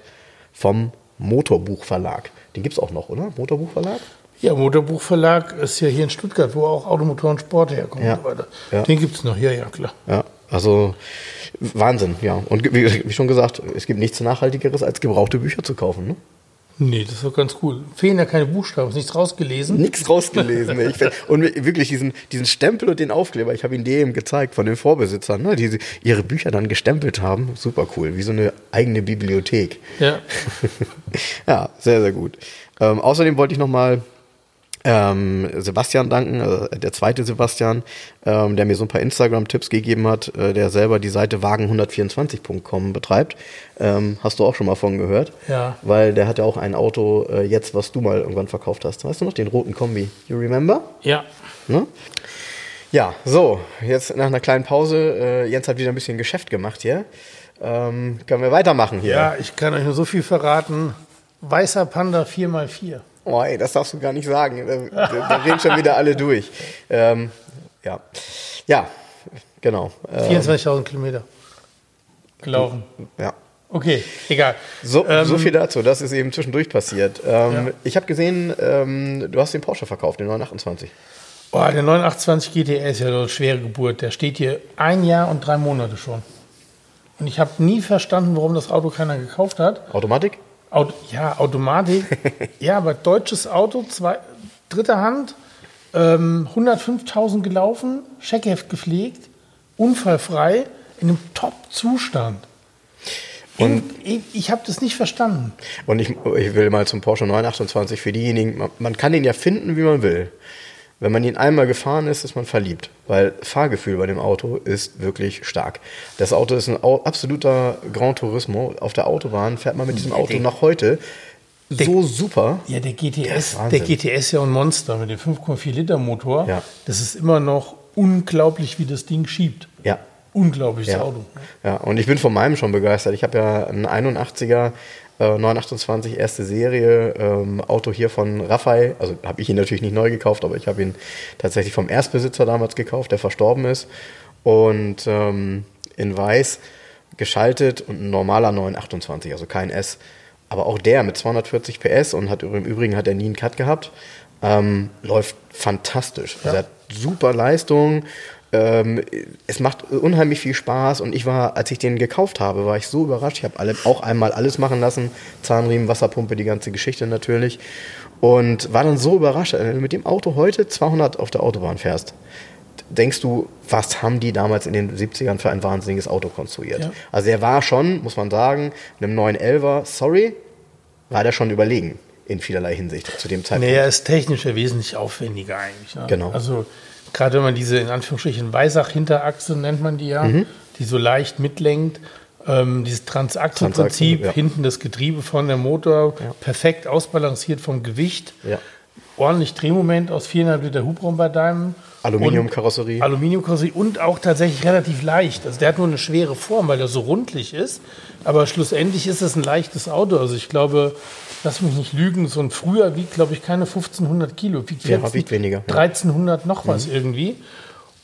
Speaker 2: vom Motorbuchverlag. Den gibt es auch noch, oder? Motorbuchverlag?
Speaker 1: Ja, Motorbuchverlag ist ja hier in Stuttgart, wo auch Automotoren Sport herkommen
Speaker 2: Ja.
Speaker 1: und so weiter.
Speaker 2: Ja.
Speaker 1: Den gibt es noch, ja, ja, klar.
Speaker 2: Ja, also Wahnsinn, ja. Und wie, schon gesagt, es gibt nichts Nachhaltigeres, als gebrauchte Bücher zu kaufen. Ne?
Speaker 1: Nee, das ist doch ganz cool. Fehlen ja keine Buchstaben, ist nichts rausgelesen.
Speaker 2: Nichts rausgelesen. Ich find, und wirklich diesen, diesen Stempel und den Aufkleber, ich habe ihn dem gezeigt von den Vorbesitzern, ne, die ihre Bücher dann gestempelt haben. Super cool, wie so eine eigene Bibliothek.
Speaker 1: Ja.
Speaker 2: ja, sehr, sehr gut. Ähm, außerdem wollte ich nochmal ähm, Sebastian danken, also der zweite Sebastian, ähm, der mir so ein paar Instagram-Tipps gegeben hat, äh, der selber die Seite wagen124.com betreibt. Ähm, hast du auch schon mal von gehört?
Speaker 1: Ja.
Speaker 2: Weil der hat ja auch ein Auto äh, jetzt, was du mal irgendwann verkauft hast. Weißt du noch, den roten Kombi? You remember?
Speaker 1: Ja.
Speaker 2: Ne? Ja, so, jetzt nach einer kleinen Pause. Äh, Jens hat wieder ein bisschen Geschäft gemacht hier. Ähm, können wir weitermachen hier?
Speaker 1: Ja, ich kann euch nur so viel verraten. Weißer Panda 4x4.
Speaker 2: Oh, ey, das darfst du gar nicht sagen. Da, da, da reden schon wieder alle durch. Ähm, ja. Ja, genau. Ähm,
Speaker 1: 24.000 Kilometer gelaufen.
Speaker 2: ja.
Speaker 1: Okay, egal.
Speaker 2: So,
Speaker 1: Ähm,
Speaker 2: so viel dazu, das ist eben zwischendurch passiert. Ähm,
Speaker 1: Ja.
Speaker 2: Ich habe gesehen, ähm, du hast den Porsche verkauft, den 928.
Speaker 1: Boah, der 928 GTR ist ja so eine schwere Geburt. Der steht hier ein Jahr und drei Monate schon. Und ich habe nie verstanden, warum das Auto keiner gekauft hat.
Speaker 2: Automatik?
Speaker 1: Auto, ja, Automatik. ja, aber deutsches Auto, zwei, dritte Hand, ähm, 105.000 gelaufen, Scheckheft gepflegt, unfallfrei, in einem Top-Zustand.
Speaker 2: Und-
Speaker 1: ich, ich habe das nicht verstanden.
Speaker 2: Und ich, ich will mal zum Porsche 928 für diejenigen, man, man kann ihn ja finden, wie man will. Wenn man ihn einmal gefahren ist, ist man verliebt, weil Fahrgefühl bei dem Auto ist wirklich stark. Das Auto ist ein absoluter Grand Turismo. Auf der Autobahn fährt man mit diesem Auto noch heute so super.
Speaker 1: Ja, der GTS, der GTS ist ja ein Monster mit dem 5,4 Liter Motor.
Speaker 2: Ja.
Speaker 1: Das ist immer noch unglaublich, wie das Ding schiebt.
Speaker 2: Ja.
Speaker 1: Unglaubliches
Speaker 2: Ja.
Speaker 1: Auto.
Speaker 2: ja, und ich bin von meinem schon begeistert. Ich habe ja einen 81er, äh, 928 erste Serie, ähm, Auto hier von Raphael. Also habe ich ihn natürlich nicht neu gekauft, aber ich habe ihn tatsächlich vom Erstbesitzer damals gekauft, der verstorben ist. Und ähm, in weiß geschaltet und ein normaler 928, also kein S. Aber auch der mit 240 PS und hat im Übrigen hat er nie einen Cut gehabt. Ähm, läuft fantastisch. Also er hat super Leistung. Ähm, es macht unheimlich viel Spaß und ich war, als ich den gekauft habe, war ich so überrascht. Ich habe alle, auch einmal alles machen lassen. Zahnriemen, Wasserpumpe, die ganze Geschichte natürlich. Und war dann so überrascht, wenn du mit dem Auto heute 200 auf der Autobahn fährst, denkst du, was haben die damals in den 70ern für ein wahnsinniges Auto konstruiert?
Speaker 1: Ja.
Speaker 2: Also er war schon, muss man sagen, einem 911er, sorry, war der schon überlegen in vielerlei Hinsicht zu dem Zeitpunkt.
Speaker 1: Nee, er ist technisch ja wesentlich aufwendiger eigentlich. Ne?
Speaker 2: Genau.
Speaker 1: Also gerade wenn man diese in Anführungsstrichen Weisach-Hinterachse nennt man die ja,
Speaker 2: Mhm.
Speaker 1: die so leicht mitlenkt. Ähm, dieses Transachsenprinzip,
Speaker 2: Transachsen, ja.
Speaker 1: hinten das Getriebe von der Motor, perfekt ausbalanciert vom Gewicht.
Speaker 2: Ja.
Speaker 1: Ordentlich Drehmoment aus 4,5 Liter Hubraum bei deinem.
Speaker 2: Aluminiumkarosserie.
Speaker 1: Aluminiumkarosserie und auch tatsächlich relativ leicht. Also der hat nur eine schwere Form, weil er so rundlich ist. Aber schlussendlich ist es ein leichtes Auto. Also ich glaube, lass mich nicht lügen, so ein früher wiegt, glaube ich, keine 1500 Kilo. Wiegt
Speaker 2: Ja,
Speaker 1: 14,
Speaker 2: wiegt weniger, ja.
Speaker 1: 1300 noch was irgendwie.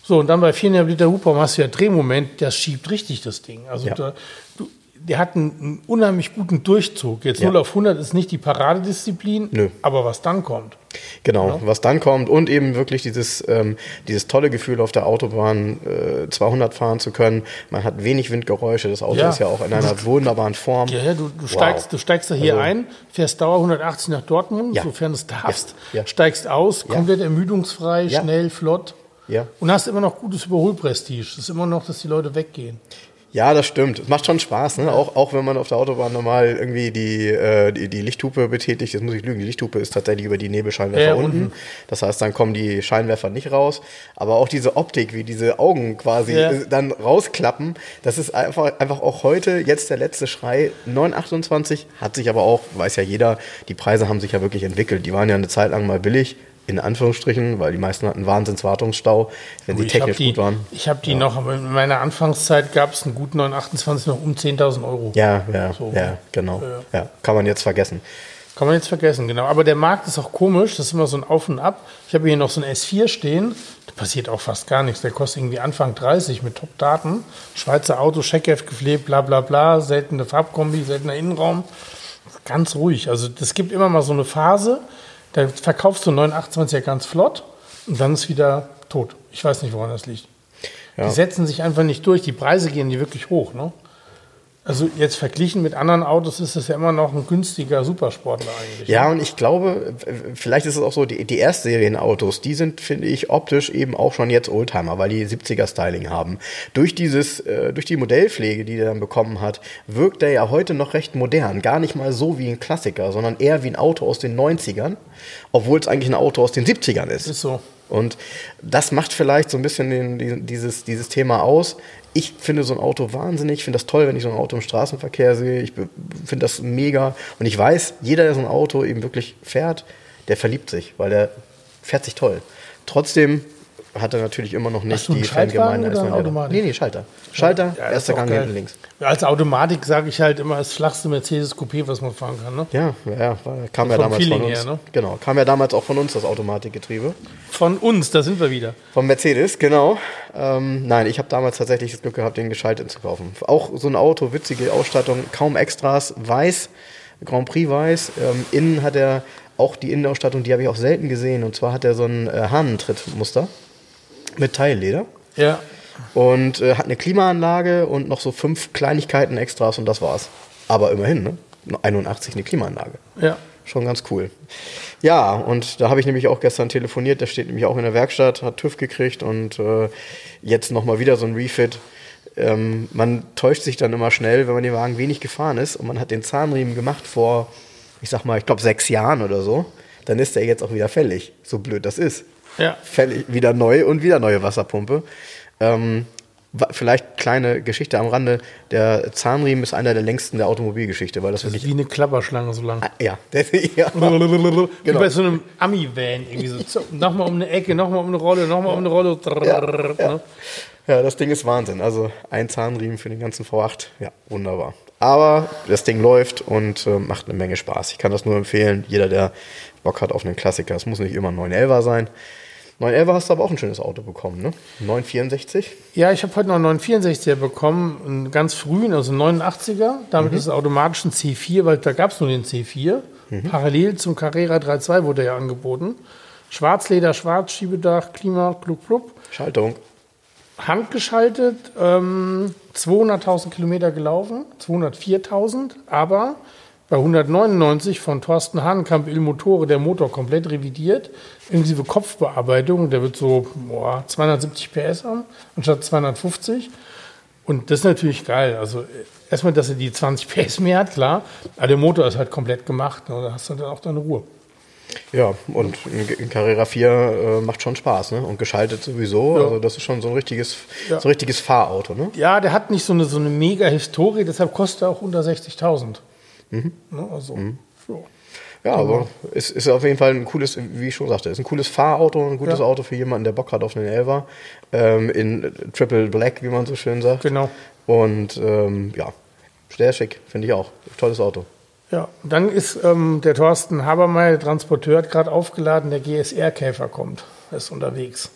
Speaker 1: So, und dann bei 4,5 Liter Hubraum hast du ja Drehmoment, das schiebt richtig das Ding. Also
Speaker 2: Ja.
Speaker 1: da, du, der hat einen, einen unheimlich guten Durchzug. Jetzt
Speaker 2: Ja.
Speaker 1: 0 auf 100 ist nicht die Paradedisziplin,
Speaker 2: Nö.
Speaker 1: aber was dann kommt.
Speaker 2: Genau, was dann kommt und eben wirklich dieses, ähm, dieses tolle Gefühl auf der Autobahn äh, 200 fahren zu können. Man hat wenig Windgeräusche, das Auto
Speaker 1: Ja.
Speaker 2: ist ja auch in einer wunderbaren Form.
Speaker 1: Ja, ja, du, du,
Speaker 2: Wow.
Speaker 1: steigst, du steigst da hier
Speaker 2: Also-
Speaker 1: ein, fährst Dauer 180 nach Dortmund,
Speaker 2: Ja.
Speaker 1: sofern du es darfst, steigst aus, komplett ermüdungsfrei, schnell, flott
Speaker 2: Ja.
Speaker 1: und hast immer noch gutes Überholprestige. Es ist immer noch, dass die Leute weggehen.
Speaker 2: Ja, das stimmt. Es macht schon Spaß, ne? auch, auch wenn man auf der Autobahn normal irgendwie die, äh, die, die Lichthupe betätigt. Jetzt muss ich lügen, die Lichthupe ist tatsächlich über die Nebelscheinwerfer
Speaker 1: Ja,
Speaker 2: unten.
Speaker 1: unten.
Speaker 2: Das heißt, dann kommen die Scheinwerfer nicht raus. Aber auch diese Optik, wie diese Augen quasi
Speaker 1: Ja.
Speaker 2: äh, dann rausklappen, das ist einfach, einfach auch heute jetzt der letzte Schrei. 928 hat sich aber auch, weiß ja jeder, die Preise haben sich ja wirklich entwickelt. Die waren ja eine Zeit lang mal billig. In Anführungsstrichen, weil die meisten hatten Wahnsinnswartungsstau, wenn sie
Speaker 1: habe
Speaker 2: technisch
Speaker 1: die,
Speaker 2: gut waren.
Speaker 1: ich hab die noch, aber in meiner Anfangszeit gab es einen guten 928 noch um 10.000 Euro.
Speaker 2: Ja, ja,
Speaker 1: So.
Speaker 2: ja, genau.
Speaker 1: Ja.
Speaker 2: Ja, kann man jetzt vergessen.
Speaker 1: Kann man jetzt vergessen, genau. Aber der Markt ist auch komisch, das ist immer so ein Auf und Ab. Ich habe hier noch so ein S4 stehen, da passiert auch fast gar nichts. Der kostet irgendwie Anfang 30 mit Top-Daten. Schweizer Auto, Scheckheft gepflegt, bla bla bla, seltene Farbkombi, seltener Innenraum. Ganz ruhig. Also es gibt immer mal so eine Phase, da verkaufst du 928er ganz flott und dann ist wieder tot. Ich weiß nicht, woran das liegt.
Speaker 2: Ja.
Speaker 1: Die setzen sich einfach nicht durch. Die Preise gehen die wirklich hoch, ne? Also jetzt verglichen mit anderen Autos ist es ja immer noch ein günstiger Supersportler eigentlich.
Speaker 2: Ja, und ich glaube, vielleicht ist es auch so, die, die Erstserien-Autos, die sind, finde ich, optisch eben auch schon jetzt Oldtimer, weil die 70er-Styling haben. Durch dieses, äh, durch die Modellpflege, die der dann bekommen hat, wirkt er ja heute noch recht modern. Gar nicht mal so wie ein Klassiker, sondern eher wie ein Auto aus den 90ern, obwohl es eigentlich ein Auto aus den 70ern ist.
Speaker 1: Ist so.
Speaker 2: Und das macht vielleicht so ein bisschen den, die, dieses, dieses Thema aus. Ich finde so ein Auto wahnsinnig, ich finde das toll, wenn ich so ein Auto im Straßenverkehr sehe. Ich finde das mega. Und ich weiß, jeder, der so ein Auto eben wirklich fährt, der verliebt sich, weil der fährt sich toll. Trotzdem hat er natürlich immer noch nicht die Fangemeinde. als
Speaker 1: Automatik?
Speaker 2: Nee, nee, Schalter. Schalter,
Speaker 1: Ja,
Speaker 2: erster Gang hinten links.
Speaker 1: Ja, als Automatik sage ich halt immer das flachste Mercedes Coupé, was man fahren kann. Ne?
Speaker 2: Ja, ja, ja, kam ja
Speaker 1: Vom
Speaker 2: damals
Speaker 1: Feeling
Speaker 2: von uns.
Speaker 1: her, ne?
Speaker 2: Genau, kam ja damals auch von uns das Automatikgetriebe.
Speaker 1: Von uns, da sind wir wieder.
Speaker 2: Vom Mercedes, genau. Ähm, nein, ich habe damals tatsächlich das Glück gehabt, den geschaltet zu kaufen. Auch so ein Auto, witzige Ausstattung, kaum Extras, weiß, Grand Prix weiß. Ähm, innen hat er auch die Innenausstattung, die habe ich auch selten gesehen. Und zwar hat er so ein äh, Hahnentrittmuster mit Teilleder
Speaker 1: Ja.
Speaker 2: und äh, hat eine Klimaanlage und noch so fünf Kleinigkeiten Extras und das war's. Aber immerhin, ne? 81 eine Klimaanlage.
Speaker 1: Ja.
Speaker 2: Schon ganz cool. Ja, und da habe ich nämlich auch gestern telefoniert. Der steht nämlich auch in der Werkstatt, hat TÜV gekriegt und äh, jetzt nochmal wieder so ein Refit. Ähm, man täuscht sich dann immer schnell, wenn man den Wagen wenig gefahren ist und man hat den Zahnriemen gemacht vor, ich sag mal, ich glaube sechs Jahren oder so. Dann ist der jetzt auch wieder fällig. So blöd das ist.
Speaker 1: Ja.
Speaker 2: Fällig, wieder neu und wieder neue Wasserpumpe. Ähm, vielleicht kleine Geschichte am Rande. Der Zahnriemen ist einer der längsten der Automobilgeschichte, weil das
Speaker 1: Das ist wie eine Klapperschlange so lang.
Speaker 2: ja, der, ja.
Speaker 1: Wie bei so einem Ami-Van. Irgendwie so. Nochmal um eine Ecke, nochmal um eine Rolle, nochmal um eine Rolle.
Speaker 2: ja.
Speaker 1: Ne?
Speaker 2: Ja, das Ding ist Wahnsinn. Also ein Zahnriemen für den ganzen V8. Ja, wunderbar. Aber das Ding läuft und äh, macht eine Menge Spaß. Ich kann das nur empfehlen. Jeder, der Bock hat auf einen Klassiker. Es muss nicht immer ein 911er sein. 911er hast du aber auch ein schönes Auto bekommen, ne? 964.
Speaker 1: Ja, ich habe heute noch einen 964er bekommen, einen ganz frühen, also einen 89er. Damit ist es automatisch ein C4, weil da gab es nur den C4. Parallel zum Carrera 3.2 wurde er angeboten. Schwarzleder, Schwarzschiebedach, Klima, klub, klub.
Speaker 2: Schaltung.
Speaker 1: Handgeschaltet, ähm, 200.000 Kilometer gelaufen, 204.000, aber bei 199 von Thorsten Hahnenkamp Il Motore der Motor komplett revidiert, inklusive Kopfbearbeitung, der wird so boah, 270 PS haben, anstatt 250. Und das ist natürlich geil. Also erstmal, dass er die 20 PS mehr hat, klar, aber der Motor ist halt komplett gemacht. Ne? Da hast du dann auch deine Ruhe.
Speaker 2: Ja, und ein ein Carrera 4 äh, macht schon Spaß, ne? Und geschaltet sowieso.
Speaker 1: Ja.
Speaker 2: Also das ist schon so ein richtiges,
Speaker 1: Ja.
Speaker 2: so ein richtiges Fahrauto, ne?
Speaker 1: Ja, der hat nicht so eine, so eine mega Historie, deshalb kostet er auch unter 60.000.
Speaker 2: Mhm.
Speaker 1: Ne, also, ja.
Speaker 2: Ja, aber es ist auf jeden Fall ein cooles, wie ich schon sagte, ist ein cooles Fahrauto, ein gutes
Speaker 1: Ja.
Speaker 2: Auto für jemanden, der Bock hat auf einen Elva. Ähm, in Triple Black, wie man so schön sagt.
Speaker 1: Genau.
Speaker 2: Und ähm, ja, sehr schick, finde ich auch. Tolles Auto.
Speaker 1: Ja, und dann ist ähm, der Thorsten Habermeier, der Transporteur, hat gerade aufgeladen, der GSR-Käfer kommt. Er ist unterwegs.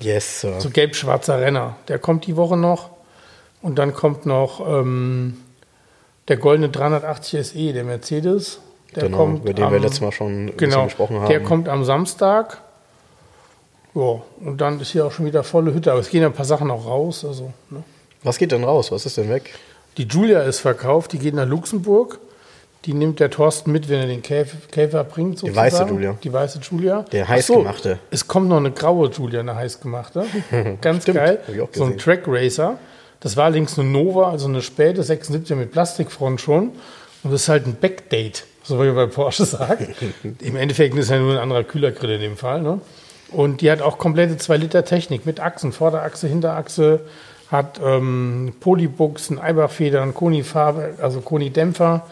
Speaker 2: Yes, Sir.
Speaker 1: So gelb-schwarzer Renner. Der kommt die Woche noch. Und dann kommt noch ähm, der goldene 380 SE, der Mercedes. Der
Speaker 2: genau,
Speaker 1: kommt
Speaker 2: über den
Speaker 1: am,
Speaker 2: wir letztes Mal schon
Speaker 1: genau,
Speaker 2: gesprochen haben.
Speaker 1: Der kommt am Samstag. Ja, und dann ist hier auch schon wieder volle Hütte. Aber es gehen ja ein paar Sachen auch raus. Also, ne?
Speaker 2: Was geht denn raus? Was ist denn weg?
Speaker 1: Die Julia ist verkauft, die geht nach Luxemburg. Die nimmt der Thorsten mit, wenn er den Käf- Käfer bringt. Sozusagen.
Speaker 2: weiße Julia.
Speaker 1: Die weiße Julia.
Speaker 2: Der
Speaker 1: Ach so,
Speaker 2: heißgemachte.
Speaker 1: Es kommt noch eine graue Julia, eine heißgemachte. Ganz
Speaker 2: Stimmt,
Speaker 1: geil. So ein. Track Racer. Das war allerdings eine Nova, also eine späte 76er mit Plastikfront schon. Und das ist halt ein Backdate, so wie man bei Porsche sagt. Im Endeffekt ist ja nur ein anderer Kühlergrill in dem Fall. Ne? Und die hat auch komplette 2 Liter Technik mit Achsen, Vorderachse, Hinterachse, hat ähm, Polybuchsen, Eibachfedern, Koni-Farbe, also Koni-Dämpfer,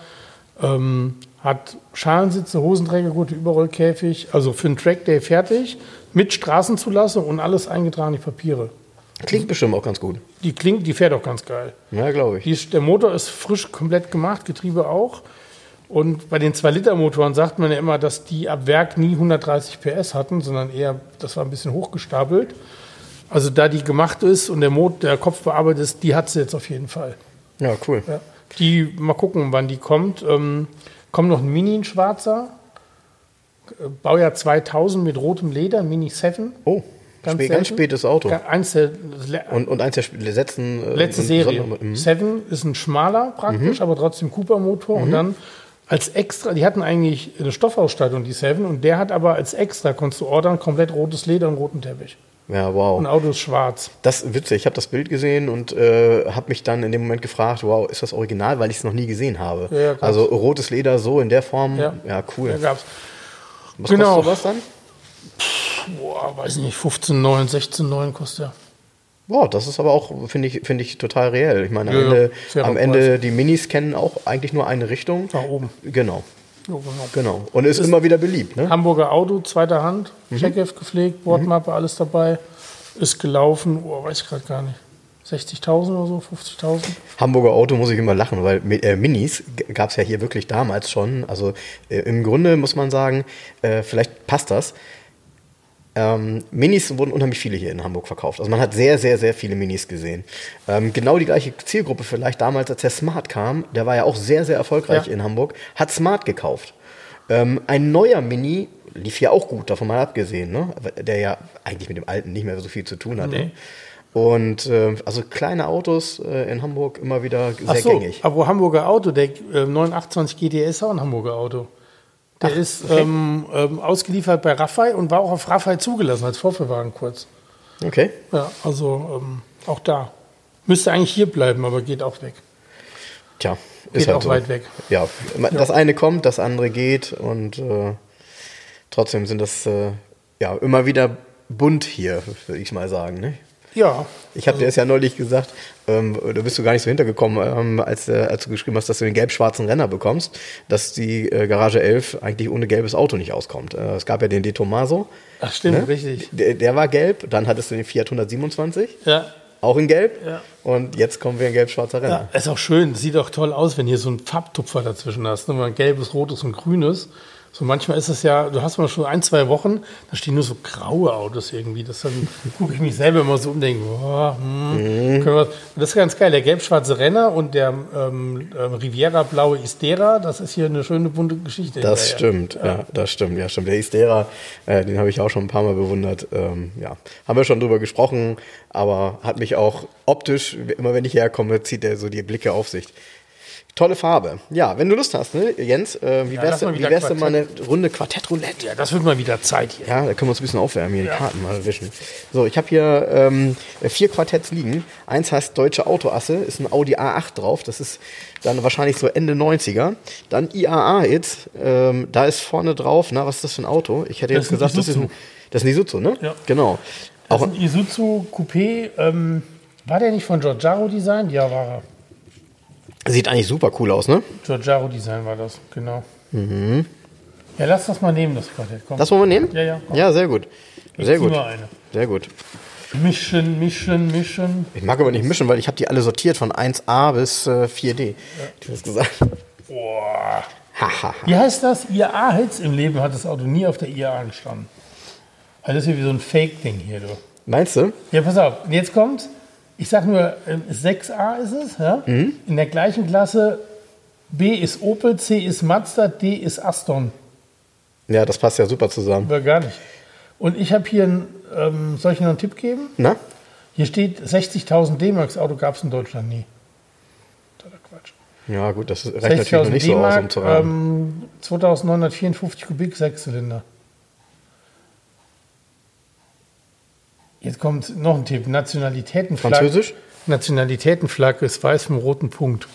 Speaker 1: ähm, hat Schalensitze, Hosenträgergurte, Überrollkäfig, also für einen Trackday fertig, mit Straßenzulassung und alles eingetragene Papiere.
Speaker 2: Klingt bestimmt auch ganz gut.
Speaker 1: Die klingt, die fährt auch ganz geil.
Speaker 2: Ja, glaube ich.
Speaker 1: Die der Motor ist frisch komplett gemacht, Getriebe auch. Und bei den 2-Liter-Motoren sagt man ja immer, dass die ab Werk nie 130 PS hatten, sondern eher, das war ein bisschen hochgestapelt. Also da die gemacht ist und der, Mot der Kopf bearbeitet ist, die hat sie jetzt auf jeden Fall.
Speaker 2: Ja, cool.
Speaker 1: Ja. Die, mal gucken, wann die kommt. Ähm, kommt noch ein Mini in schwarzer. Äh, Baujahr 2000 mit rotem Leder, ein Mini 7.
Speaker 2: Oh,
Speaker 1: Ganz, selten.
Speaker 2: ganz spätes Auto.
Speaker 1: Eins der
Speaker 2: Und, und eins der letzten. äh,
Speaker 1: letzte Serie.
Speaker 2: Mhm.
Speaker 1: Seven ist ein schmaler praktisch, aber trotzdem Cooper-Motor. Und dann als extra, die hatten eigentlich eine Stoffausstattung, die Seven, und der hat aber als extra, konntest du ordern, komplett rotes Leder und roten Teppich.
Speaker 2: Ja, wow.
Speaker 1: Und Auto ist schwarz.
Speaker 2: Das ist witzig. Ich habe das Bild gesehen und äh, habe mich dann in dem Moment gefragt, wow, ist das original, weil ich es noch nie gesehen habe.
Speaker 1: Ja, ja,
Speaker 2: also rotes Leder so in der Form. Ja,
Speaker 1: Ja.
Speaker 2: cool.
Speaker 1: Da gab's,
Speaker 2: Was
Speaker 1: Genau.
Speaker 2: kostet sowas dann?
Speaker 1: Boah, weiß nicht, 15,9, 16,9 kostet der.
Speaker 2: Boah, das ist aber auch, finde ich, finde ich total reell. Ich meine, am
Speaker 1: Ja,
Speaker 2: Ende, am Ende, die Minis kennen auch eigentlich nur eine Richtung.
Speaker 1: Nach oben.
Speaker 2: Genau,
Speaker 1: Ja, genau.
Speaker 2: genau. Und ist, immer wieder beliebt, ne?
Speaker 1: Hamburger Auto, zweiter Hand,
Speaker 2: Mhm.
Speaker 1: Checkheft gepflegt, Bordmappe, alles dabei. Ist gelaufen, oh, weiß ich gerade gar nicht. 60.000 oder so, 50.000.
Speaker 2: Hamburger Auto muss ich immer lachen, weil äh, Minis gab es ja hier wirklich damals schon. Also äh, im Grunde muss man sagen, äh, vielleicht passt das. Ähm, Minis wurden unheimlich viele hier in Hamburg verkauft. Also man hat sehr, sehr, sehr viele Minis gesehen. Ähm, genau die gleiche Zielgruppe vielleicht damals, als der Smart kam, der war ja auch sehr, sehr erfolgreich
Speaker 1: Ja.
Speaker 2: in Hamburg, hat Smart gekauft. Ähm, ein neuer Mini lief hier auch gut, davon mal abgesehen, ne? Der ja eigentlich mit dem alten nicht mehr so viel zu tun hatte.
Speaker 1: Nee.
Speaker 2: Und äh, also kleine Autos äh, in Hamburg immer wieder sehr
Speaker 1: Ach so,
Speaker 2: gängig.
Speaker 1: aber Hamburger Auto, der äh, 928 GTS auch ein Hamburger Auto. Der ist
Speaker 2: okay.
Speaker 1: ähm, ähm, ausgeliefert bei Raffai und war auch auf Raffai zugelassen als Vorführwagen kurz.
Speaker 2: Okay.
Speaker 1: Ja, also ähm, auch da. Müsste eigentlich hier bleiben, aber geht auch weg.
Speaker 2: Tja,
Speaker 1: Geht
Speaker 2: ist halt
Speaker 1: auch
Speaker 2: so.
Speaker 1: weit weg.
Speaker 2: Ja, das eine kommt, das andere geht und äh, trotzdem sind das äh, ja immer wieder bunt hier, würde ich mal sagen. Ne?
Speaker 1: Ja,
Speaker 2: Ich habe dir das ja neulich gesagt, ähm, da bist du gar nicht so hintergekommen, ähm, als, äh, als du geschrieben hast, dass du den gelb-schwarzen Renner bekommst, dass die äh, Garage 11 eigentlich ohne gelbes Auto nicht auskommt. Äh, es gab ja den De Tomaso,
Speaker 1: ach stimmt,
Speaker 2: ne?
Speaker 1: richtig.
Speaker 2: der, der war gelb, dann hattest du den Fiat 127,
Speaker 1: Ja,
Speaker 2: auch in gelb
Speaker 1: Ja.
Speaker 2: und jetzt kommen wir ein gelb-schwarzer Renner.
Speaker 1: Ja, ist auch schön. Sieht auch toll aus, wenn hier so ein Farbtupfer dazwischen hast. Ne? Wenn man gelbes, rotes und grünes. So manchmal ist es ja, du hast mal schon ein, zwei Wochen, da stehen nur so graue Autos irgendwie. Das dann gucke ich mich selber immer so um und denke, boah, hm, können wir, und das ist ganz geil. Der gelb-schwarze Renner und der ähm, ähm, Riviera-blaue Istera, das ist hier eine schöne bunte Geschichte.
Speaker 2: Das stimmt, ja. das stimmt, ja, stimmt. Der Istera, äh, den habe ich auch schon ein paar Mal bewundert. Ähm, ja, haben wir schon drüber gesprochen, aber hat mich auch optisch, immer wenn ich herkomme, zieht er so die Blicke auf sich. Tolle Farbe. Ja, wenn du Lust hast, ne, Jens, äh, wie
Speaker 1: Ja,
Speaker 2: wär's,
Speaker 1: mal
Speaker 2: wie wär's denn mal eine. Runde Quartett-Roulette?
Speaker 1: Ja, das wird mal wieder Zeit hier.
Speaker 2: Ja, da können wir uns ein bisschen aufwärmen, hier die Karten mal wischen. So, ich habe hier ähm, vier Quartetts liegen. Eins heißt Deutsche Autoasse, ist ein Audi A8 drauf. Das ist dann wahrscheinlich so Ende 90er. Dann IAA-Hits, ähm, da ist vorne drauf, na, was ist das für ein Auto? Ich hätte jetzt gesagt, das ist ein,
Speaker 1: Isuzu.
Speaker 2: das ist ein Isuzu, ne?
Speaker 1: Ja.
Speaker 2: Genau.
Speaker 1: Das
Speaker 2: Auch
Speaker 1: ist ein Isuzu Coupé. Ähm, war der nicht von Giorgiaro Design? Ja, war er.
Speaker 2: Sieht eigentlich super cool aus, ne?
Speaker 1: Giorgiaro Design war das, genau. Ja, lass das mal nehmen, das Quartett. Komm.
Speaker 2: Mhm. Das wollen wir nehmen?
Speaker 1: Ja, ja, komm.
Speaker 2: Ja, sehr gut.
Speaker 1: Ich
Speaker 2: Sehr gut.
Speaker 1: mal eine.
Speaker 2: Sehr gut.
Speaker 1: Mischen, mischen, mischen.
Speaker 2: Ich mag aber nicht mischen, weil ich habe die alle sortiert von 1A bis äh, 4D. Du hast gesagt.
Speaker 1: Boah. Wie heißt das? IAA-Hits im Leben hat das Auto nie auf der IAA gestanden. Also das ist hier wie so ein Fake-Ding hier, du.
Speaker 2: Meinst du?
Speaker 1: Ja, pass auf. Und jetzt kommt, ich sag nur, ähm, 6A ist es, ja?
Speaker 2: Mhm.
Speaker 1: In der gleichen Klasse B ist Opel, C ist Mazda, D ist Aston.
Speaker 2: Ja, das passt ja super zusammen.
Speaker 1: Aber gar nicht. Und ich habe hier, ein, ähm, soll ich noch einen Tipp geben?
Speaker 2: Na?
Speaker 1: Hier steht 60.000 D-Max Auto gab es in Deutschland nie. Totaler Quatsch.
Speaker 2: Ja, gut, das reicht natürlich noch
Speaker 1: 60.000
Speaker 2: nicht so aus, um zu rahmen.
Speaker 1: ähm, 2954 Kubik, Sechszylinder. Jetzt kommt noch ein Tipp. Nationalitätenflagge.
Speaker 2: Französisch?
Speaker 1: Nationalitätenflagge ist weiß mit roten Punkt.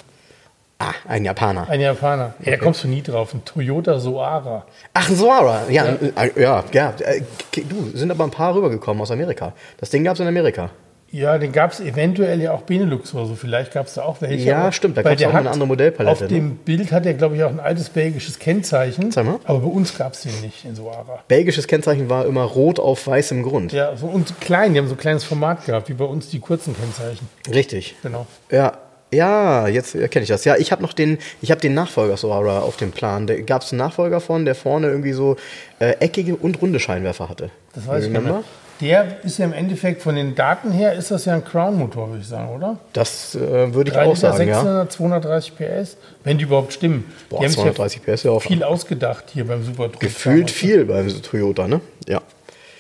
Speaker 2: Ah, ein Japaner.
Speaker 1: Ein Japaner. Ja, da kommst du nie drauf. Ein Toyota Soara.
Speaker 2: Ach, ein Soara. Ja, äh, ja, ja. Äh, Du, sind aber ein paar rübergekommen aus Amerika. Das Ding gab es in Amerika.
Speaker 1: Ja, den gab es eventuell ja auch Benelux oder so. Vielleicht gab es da auch welche.
Speaker 2: Ja, stimmt, da gab's
Speaker 1: der
Speaker 2: auch eine andere Modellpalette,
Speaker 1: Auf
Speaker 2: ne?
Speaker 1: dem Bild hat er, glaube ich, auch ein altes belgisches Kennzeichen.
Speaker 2: Zeig mal.
Speaker 1: Aber bei uns gab es den nicht in Soara.
Speaker 2: Belgisches Kennzeichen war immer rot auf weißem Grund.
Speaker 1: Ja, so, und klein, die haben so ein kleines Format gehabt, wie bei uns die kurzen Kennzeichen.
Speaker 2: Richtig.
Speaker 1: Genau.
Speaker 2: Ja. Ja, jetzt erkenne ich das. Ja, ich habe noch den, ich habe den Nachfolger Soara auf dem Plan. Da gab es einen Nachfolger von, der vorne irgendwie so äh, eckige und runde Scheinwerfer hatte.
Speaker 1: Das weiß ich
Speaker 2: Remember?
Speaker 1: nicht. Der ist ja im Endeffekt von den Daten her, ist das ja ein Crown-Motor, würde ich sagen, oder?
Speaker 2: Das äh, würde ich
Speaker 1: 3
Speaker 2: auch sagen, ja.
Speaker 1: 600, 230 PS, wenn die überhaupt stimmen.
Speaker 2: Boah,
Speaker 1: die haben sich
Speaker 2: 230 PS ja
Speaker 1: ja
Speaker 2: auch
Speaker 1: viel ausgedacht hier beim Super
Speaker 2: gefühlt viel beim Toyota, ne? Ja.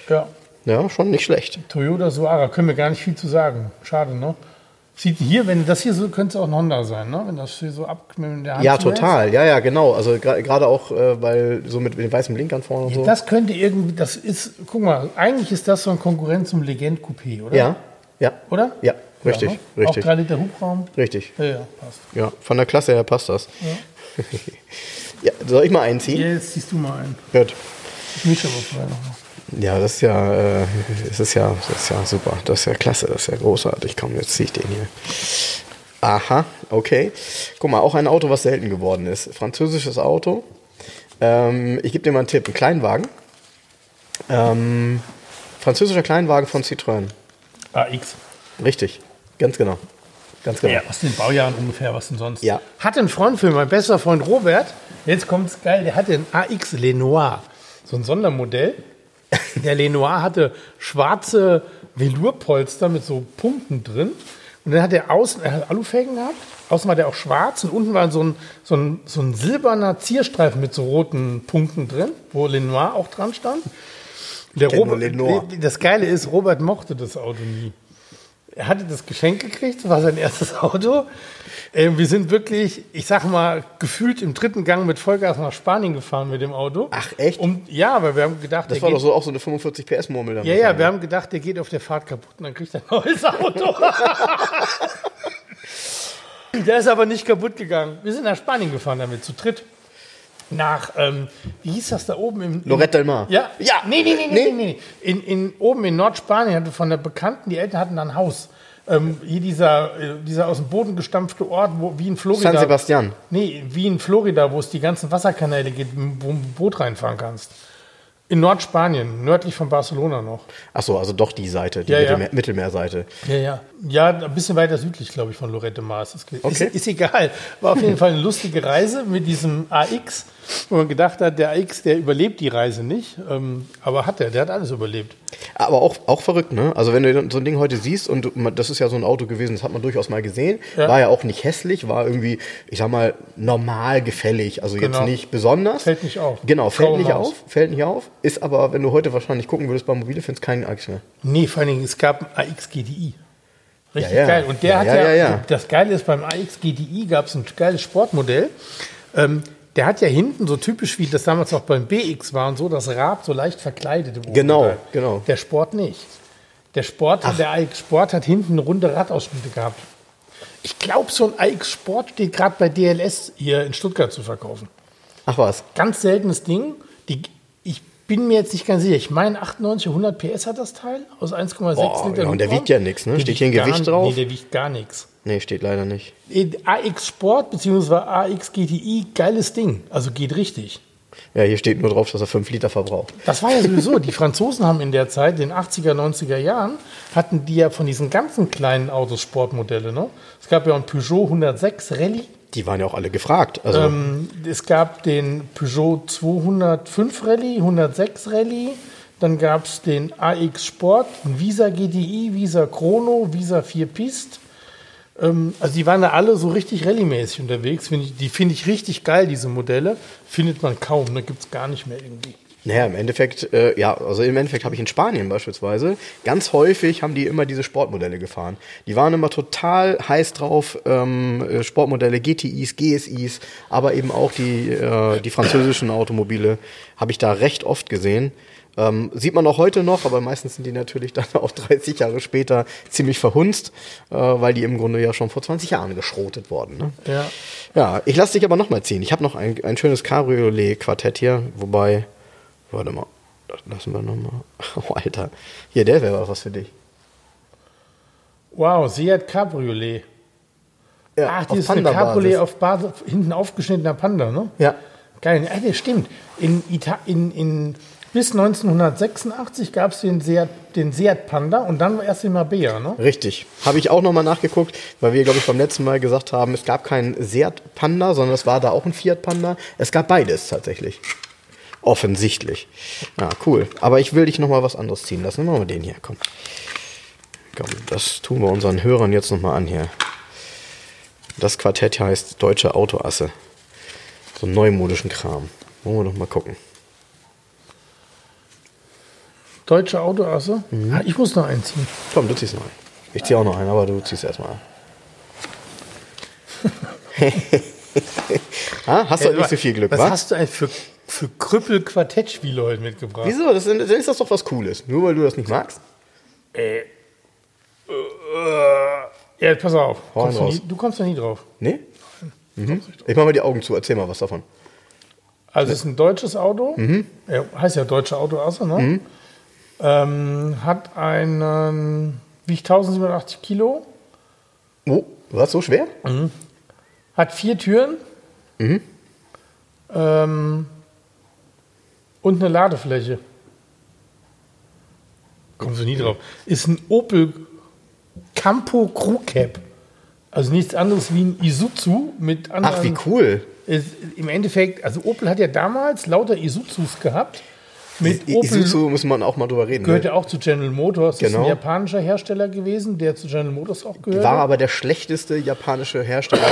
Speaker 1: Ja.
Speaker 2: Ja, schon nicht schlecht.
Speaker 1: Toyota Suara, können wir gar nicht viel zu sagen. Schade, ne? Sieht hier, wenn das hier so, könnte es auch ein Honda sein, ne? Wenn das hier so ab mit der Hand
Speaker 2: Ja, total. Ja, ja, genau. Also gra- gerade auch, äh, weil so mit, mit den weißen Blinkern vorne und so.
Speaker 1: ist. Das könnte irgendwie, das ist, guck mal, eigentlich ist das so ein Konkurrent zum Legend Coupé, oder?
Speaker 2: ja, ja,
Speaker 1: Oder?
Speaker 2: ja, richtig,
Speaker 1: ne?
Speaker 2: richtig,
Speaker 1: Auch 3 Liter Hubraum.
Speaker 2: richtig.
Speaker 1: Ja, ja, passt.
Speaker 2: Ja, von der Klasse her passt das. Ja, soll ich mal einziehen?
Speaker 1: Jetzt ziehst du mal ein.
Speaker 2: Gut.
Speaker 1: Ich mische aber vorher noch mal.
Speaker 2: Ja, das ist ja, äh, das ist ja, das ist ja super. Das ist ja klasse, das ist ja großartig. Komm, jetzt ziehe ich den hier. Aha, okay. Guck mal, auch ein Auto, was selten geworden ist. Französisches Auto. Ähm, ich gebe dir mal einen Tipp. Ein Kleinwagen. Ähm, französischer Kleinwagen von Citroën.
Speaker 1: AX.
Speaker 2: Richtig. Ganz genau. Ganz genau.
Speaker 1: Ja, aus den Baujahren ungefähr, was denn sonst?
Speaker 2: Ja.
Speaker 1: Hatte einen Freund für mein bester Freund Robert, jetzt kommt's geil, der hatte einen AX Lenoir, so ein Sondermodell. Der Lenoir hatte schwarze Velourpolster mit so Punkten drin. Und dann hat er außen, er hat Alufelgen gehabt, außen war der auch schwarz und unten war so ein, so ein, so ein silberner Zierstreifen mit so roten Punkten drin, wo Lenoir auch dran stand. Der Robert,
Speaker 2: Lenoir.
Speaker 1: das Geile ist, Robert mochte das Auto nie. Er hatte das Geschenk gekriegt, das war sein erstes Auto. Ähm, wir sind wirklich, ich sag mal, gefühlt im dritten Gang mit Vollgas nach Spanien gefahren mit dem Auto.
Speaker 2: Ach, echt?
Speaker 1: Um, ja, weil wir haben gedacht,
Speaker 2: Das war
Speaker 1: geht,
Speaker 2: doch so auch so eine 45 PS Murmel
Speaker 1: ja, ja, wir haben gedacht, der geht auf der Fahrt kaputt und dann kriegt er ein neues Auto. der ist aber nicht kaputt gegangen. Wir sind nach Spanien gefahren damit, zu dritt. Nach, ähm, wie hieß das da oben im.
Speaker 2: Lorette del Mar.
Speaker 1: Ja,
Speaker 2: Ja.
Speaker 1: Nee, nee, nee, nee,
Speaker 2: Nee.
Speaker 1: nee. nee. In, in, oben in Nordspanien hatte von der Bekannten, die Eltern hatten da ein Haus. Ähm, hier dieser, äh, dieser aus dem Boden gestampfte Ort, wo, wie in Florida.
Speaker 2: San Sebastian.
Speaker 1: Nee, wie in Florida, wo es die ganzen Wasserkanäle gibt, wo du ein Boot reinfahren kannst. In Nordspanien, nördlich von Barcelona noch.
Speaker 2: Ach so, also doch die Seite, die
Speaker 1: Ja, ja.
Speaker 2: Mittelmeer, Mittelmeerseite.
Speaker 1: Ja, ja. Ja, ein bisschen weiter südlich, glaube ich, von Lorette Mars. Ist,
Speaker 2: Okay.
Speaker 1: ist, ist egal. War auf jeden Fall eine lustige Reise mit diesem AX, wo man gedacht hat, der AX, der überlebt die Reise nicht. Ähm, aber hat er, der hat alles überlebt.
Speaker 2: Aber auch, auch verrückt, ne? Also wenn du so ein Ding heute siehst und das ist ja so ein Auto gewesen, das hat man durchaus mal gesehen,
Speaker 1: Ja.
Speaker 2: war ja auch nicht hässlich, war irgendwie, ich sag mal, normal gefällig, also jetzt
Speaker 1: Genau.
Speaker 2: nicht besonders.
Speaker 1: Fällt nicht auf.
Speaker 2: Genau, fällt nicht auf, fällt nicht auf, ist aber, wenn du heute wahrscheinlich gucken würdest bei Mobile, findest keinen Ax mehr.
Speaker 1: Nee, vor allen Dingen, es gab ein AX GDI. Richtig
Speaker 2: Ja, ja.
Speaker 1: geil. Und der hat
Speaker 2: ja,
Speaker 1: ja,
Speaker 2: ja, ja.
Speaker 1: das Geile ist, beim AX GDI gab es ein geiles Sportmodell. Ähm, der hat ja hinten so typisch wie das damals auch beim BX war und so, das Rad so leicht verkleidet. im
Speaker 2: Genau,
Speaker 1: Oberteil.
Speaker 2: genau.
Speaker 1: Der Sport nicht. Der Sport, der AX Sport hat hinten runde Radausschnitte gehabt. Ich glaube, so ein AX Sport steht gerade bei DLS hier in Stuttgart zu verkaufen.
Speaker 2: Ach was.
Speaker 1: Ganz seltenes Ding. Die, ich bin mir jetzt nicht ganz sicher. Ich meine, 98, 100 PS hat das Teil aus 1,6
Speaker 2: Boah,
Speaker 1: Liter.
Speaker 2: ja, und der wiegt ja nix, ne?
Speaker 1: Der
Speaker 2: Steht hier ein Gewicht
Speaker 1: gar,
Speaker 2: drauf?
Speaker 1: Nee, der wiegt gar nichts.
Speaker 2: Nee, steht leider nicht.
Speaker 1: AX Sport bzw. AX GTI, geiles Ding. Also geht richtig.
Speaker 2: Ja, hier steht nur drauf, dass er 5 Liter verbraucht.
Speaker 1: Das war ja sowieso. Die Franzosen haben in der Zeit, in den 80er, 90er Jahren, hatten die ja von diesen ganzen kleinen Autos Sportmodelle. Ne? Es gab ja einen Peugeot 106 Rallye.
Speaker 2: Die waren ja auch alle gefragt. Also,
Speaker 1: Ähm, es gab den Peugeot 205 Rallye, 106 Rallye. Dann gab es den AX Sport, ein Visa GTI, Visa Chrono, Visa 4 Pist. Ähm, also die waren da alle so richtig rallye-mäßig unterwegs. Find ich, die finde ich richtig geil, diese Modelle. Findet man kaum, da gibt es gar nicht mehr irgendwie.
Speaker 2: Naja, im Endeffekt, äh, ja, also im Endeffekt habe ich in Spanien beispielsweise, ganz häufig haben die immer diese Sportmodelle gefahren. Die waren immer total heiß drauf, ähm, äh, Sportmodelle, GTIs, GSIs, aber eben auch die, äh, die französischen Automobile habe ich da recht oft gesehen. Ähm, sieht man auch heute noch, aber meistens sind die natürlich dann auch 30 Jahre später ziemlich verhunzt, äh, weil die im Grunde ja schon vor 20 Jahren geschrotet wurden. Ne?
Speaker 1: Ja.
Speaker 2: Ja, ich lasse dich aber noch mal ziehen. Ich habe noch ein, ein schönes Cabriolet-Quartett hier, wobei, warte mal, das lassen wir noch mal. Oh, Alter. Hier, der wäre was für dich.
Speaker 1: Wow, Seat Cabriolet.
Speaker 2: Ja,
Speaker 1: Ach,
Speaker 2: auf
Speaker 1: die ist eine. Cabriolet auf Basis, hinten aufgeschnittener Panda, ne?
Speaker 2: Ja.
Speaker 1: Geil, das stimmt. In, Ita in, in, bis 1986 gab es den Seat, den Seat Panda und dann erst den Marbella, ne?
Speaker 2: Richtig. Habe ich auch noch mal nachgeguckt, weil wir, glaube ich, beim letzten Mal gesagt haben, es gab keinen Seat Panda, sondern es war da auch ein Fiat Panda. Es gab beides tatsächlich. Offensichtlich. Ja, cool. Aber ich will dich noch mal was anderes ziehen lassen. Machen wir den hier, komm. Komm, das tun wir unseren Hörern jetzt noch mal an hier. Das Quartett hier heißt Deutsche Autoasse. So neumodischen Kram. Wollen wir noch mal gucken.
Speaker 1: Deutsche Autoasse? Ah, ich muss noch einziehen.
Speaker 2: Komm, du ziehst noch einen. Ich ziehe auch noch einen, aber du ziehst erstmal. ah, hast du heute nicht so viel Glück,
Speaker 1: Was
Speaker 2: wa?
Speaker 1: hast du für, für Krüppel-Quartettspiele heute mitgebracht?
Speaker 2: Wieso? Das, ist- dann ist das doch was Cooles. Nur weil du das nicht magst?
Speaker 1: Ja, pass auf. Kommst du,
Speaker 2: einen
Speaker 1: nie, du kommst da nie drauf.
Speaker 2: Nee? Mhm. Ich mach mal die Augen zu. Erzähl mal was davon.
Speaker 1: Also es ist ein deutsches Auto,
Speaker 2: Mhm.
Speaker 1: ja, heißt ja deutsche Autoasse, ne? Ähm, hat einen, wiegt 1087 Kilo,
Speaker 2: Oh, was so schwer?
Speaker 1: hat vier Türen
Speaker 2: Mhm.
Speaker 1: ähm, und eine Ladefläche. Kommst du nie drauf. Ist ein Opel Campo Crew Cab. Also nichts anderes wie ein Isuzu mit anderen.
Speaker 2: Ach, wie cool.
Speaker 1: ist im Endeffekt, also Opel hat ja damals lauter Isuzus gehabt. Mit
Speaker 2: I-
Speaker 1: Opel
Speaker 2: Isuzu muss man auch mal drüber reden.
Speaker 1: gehört
Speaker 2: Ne?
Speaker 1: ja auch zu General Motors. Das ist
Speaker 2: Genau.
Speaker 1: ein japanischer Hersteller gewesen, der zu General Motors auch gehört.
Speaker 2: War aber der schlechteste japanische Hersteller,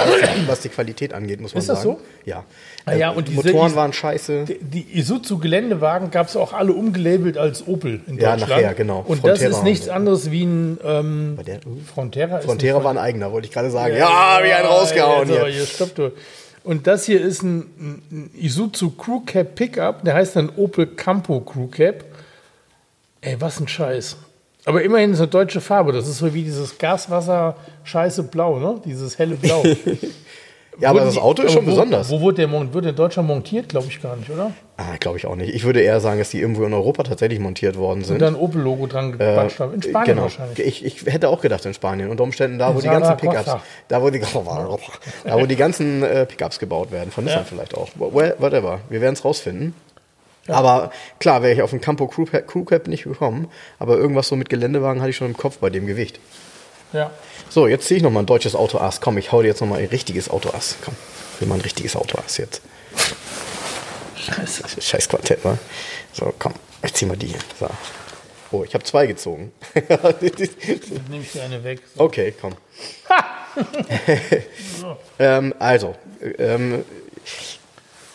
Speaker 2: was die Qualität angeht, muss man
Speaker 1: Ist das
Speaker 2: sagen.
Speaker 1: so?
Speaker 2: Ja.
Speaker 1: Ah ja, und diese
Speaker 2: Motoren waren scheiße.
Speaker 1: Die- Die Isuzu-Geländewagen gab es auch alle umgelabelt als Opel in
Speaker 2: Ja,
Speaker 1: Deutschland.
Speaker 2: nachher, genau.
Speaker 1: Und
Speaker 2: Frontera
Speaker 1: das ist nichts anderes wie ein ähm,
Speaker 2: der-
Speaker 1: Frontera. ist
Speaker 2: Frontera
Speaker 1: ein
Speaker 2: war ein eigener, wollte ich gerade sagen. Ja, wie ein rausgehauen
Speaker 1: jetzt aber
Speaker 2: hier.
Speaker 1: hier. Stopp, du. Und das hier ist ein, ein, Isuzu Crew Cab Pickup, der heißt dann Opel Campo Crew Cab. Ey, was ein Scheiß. Aber immerhin ist eine deutsche Farbe. Das ist so wie dieses Gaswasser scheiße blau, ne? Dieses helle Blau.
Speaker 2: Ja, aber das
Speaker 1: die-
Speaker 2: Auto ist schon
Speaker 1: wo,
Speaker 2: besonders.
Speaker 1: Wo wurde der wird der in Deutschland montiert? Glaube ich gar nicht, oder?
Speaker 2: Ah, glaube ich auch nicht. Ich würde eher sagen, dass die irgendwo in Europa tatsächlich montiert worden sind.
Speaker 1: Und dann Opel-Logo dran gequatscht haben. In Spanien
Speaker 2: genau.
Speaker 1: wahrscheinlich.
Speaker 2: Ich, ich hätte auch gedacht in Spanien. Unter Umständen da, wo die ganzen. Pickups, da wo die, da wo die ganzen äh, Pickups gebaut werden. Von Nissan
Speaker 1: Ja.
Speaker 2: vielleicht auch. Well, whatever. Wir werden es rausfinden. Aber klar, wäre ich auf den Campo Crew, Cab nicht gekommen. Aber irgendwas so mit Geländewagen hatte ich schon im Kopf bei dem Gewicht.
Speaker 1: Ja.
Speaker 2: So, jetzt ziehe ich noch mal ein deutsches Autoass. Komm, ich hau dir jetzt noch mal ein richtiges Autoass. Komm, ich will mal ein richtiges Autoass jetzt.
Speaker 1: Scheiße.
Speaker 2: Scheiß Quartett, wa? So, komm, ich zieh mal die hier. So. Oh, ich habe zwei gezogen.
Speaker 1: Jetzt nehme ich dir eine weg. So.
Speaker 2: okay, komm. ähm, also, ähm,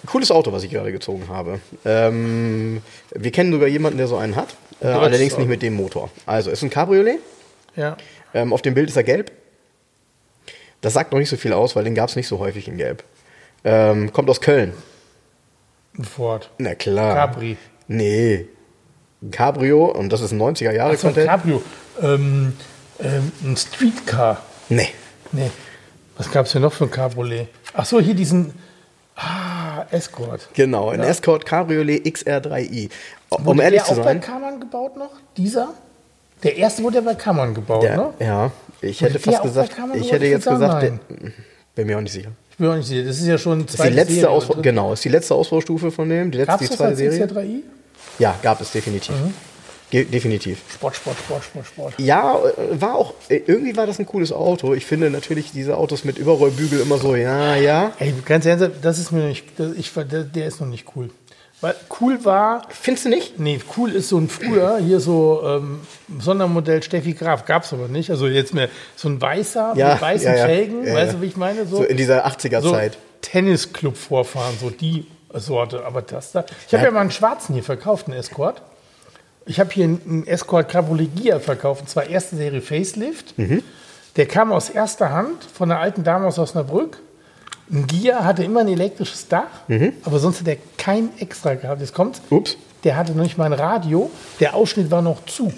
Speaker 2: cooles Auto, was ich gerade gezogen habe. Ähm, wir kennen sogar jemanden, der so einen hat. Äh, allerdings nicht mit dem Motor. Also, ist ein Cabriolet.
Speaker 1: Ja.
Speaker 2: Ähm, auf dem Bild ist er gelb. Das sagt noch nicht so viel aus, weil den gab es nicht so häufig in gelb. Ähm, kommt aus Köln.
Speaker 1: Ein Ford.
Speaker 2: Na klar.
Speaker 1: Capri.
Speaker 2: Nee. Cabrio, und das ist ein 90er Jahre
Speaker 1: Achso, ein
Speaker 2: Quartett.
Speaker 1: Cabrio. Ähm, ähm, ein Streetcar.
Speaker 2: Nee.
Speaker 1: Nee. Was gab es denn noch für ein Cabriolet? Achso, hier diesen. Ah, Escort.
Speaker 2: Genau, ein Escort Cabriolet XR3i. Um
Speaker 1: Wurde
Speaker 2: ehrlich
Speaker 1: der
Speaker 2: zu
Speaker 1: auch bei
Speaker 2: sein,
Speaker 1: Kammern gebaut noch? Dieser? Der erste wurde ja bei Kammern gebaut,
Speaker 2: der,
Speaker 1: ne?
Speaker 2: ja, ich hätte
Speaker 1: der
Speaker 2: fast gesagt, ich hätte jetzt gesagt, der, bin mir auch nicht sicher.
Speaker 1: Ich bin auch nicht sicher. Das ist ja schon
Speaker 2: die letzte Ausbau, genau, ist die letzte Ausbaustufe von dem, die letzte,
Speaker 1: Gab
Speaker 2: die
Speaker 1: es das
Speaker 2: zweite
Speaker 1: als
Speaker 2: Serie.
Speaker 1: XR3i?
Speaker 2: Ja, gab es definitiv.
Speaker 1: Mhm.
Speaker 2: Definitiv.
Speaker 1: Sport, Sport, Sport, Sport, Sport.
Speaker 2: Ja, äh, war auch, äh, irgendwie war das ein cooles Auto. Ich finde natürlich diese Autos mit Überrollbügel immer so, ja, ja.
Speaker 1: Ey, ganz ernsthaft, das ist mir nicht. Das, ich, der, der ist noch nicht cool. Weil cool war.
Speaker 2: Findest du nicht?
Speaker 1: Nee, cool ist so ein früher, hier so ähm, Sondermodell Steffi Graf, gab es aber nicht. Also jetzt mehr so ein weißer
Speaker 2: Ja,
Speaker 1: mit weißen
Speaker 2: ja, ja.
Speaker 1: Felgen, weißt du, wie ich meine?
Speaker 2: So in dieser 80er-Zeit.
Speaker 1: Tennisclub-Vorfahren, so die Sorte. Aber das da. Ich habe
Speaker 2: Ja.
Speaker 1: mal einen schwarzen hier verkauft, einen Escort. Ich habe hier einen Escort Cabriolet Gia verkauft, und zwar erste Serie Facelift.
Speaker 2: Mhm.
Speaker 1: Der kam aus erster Hand von einer alten Dame aus Osnabrück. Ein Gia hatte immer ein elektrisches Dach,
Speaker 2: Mhm.
Speaker 1: aber sonst hat er kein extra gehabt. Jetzt kommt's.
Speaker 2: Ups.
Speaker 1: Der hatte noch nicht mal ein Radio. Der Ausschnitt war noch zu.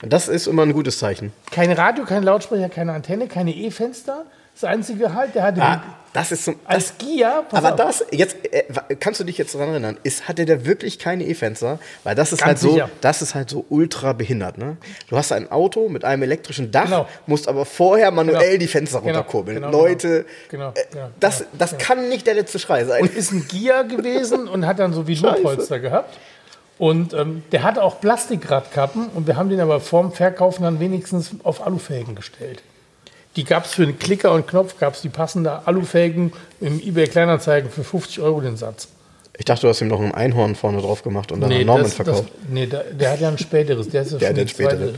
Speaker 2: Das ist immer ein gutes Zeichen.
Speaker 1: Kein Radio, kein Lautsprecher, keine Antenne, keine E-Fenster. Das einzige halt, der hatte
Speaker 2: Ah, das ist so.
Speaker 1: als Gia. pass
Speaker 2: Aber
Speaker 1: auf,
Speaker 2: das, jetzt, äh, kannst du dich jetzt daran erinnern, ist, hatte der wirklich keine E-Fenster? Weil das ist
Speaker 1: Ganz
Speaker 2: halt so,
Speaker 1: sicher.
Speaker 2: das ist halt so ultra behindert, ne? Du hast ein Auto mit einem elektrischen Dach,
Speaker 1: Genau.
Speaker 2: musst aber vorher manuell
Speaker 1: Genau.
Speaker 2: die Fenster
Speaker 1: Genau,
Speaker 2: runterkurbeln.
Speaker 1: genau,
Speaker 2: Leute,
Speaker 1: genau,
Speaker 2: äh,
Speaker 1: genau,
Speaker 2: das,
Speaker 1: genau,
Speaker 2: das kann nicht der letzte Schrei sein.
Speaker 1: und ist ein Gia gewesen und hat dann so wie Lobholster gehabt. Und ähm, der hatte auch Plastikradkappen und wir haben den aber vorm Verkaufen dann wenigstens auf Alufelgen gestellt. Die gab es für einen Klicker und Knopf, gab es die passende Alufelgen im eBay Kleinanzeigen für 50 Euro den Satz.
Speaker 2: Ich dachte, du hast ihm noch ein Einhorn vorne drauf gemacht und dann nee, Norman
Speaker 1: das,
Speaker 2: verkauft.
Speaker 1: Das, nee, der, der hat ja ein späteres. Der ist ja
Speaker 2: Der hat ein späteres.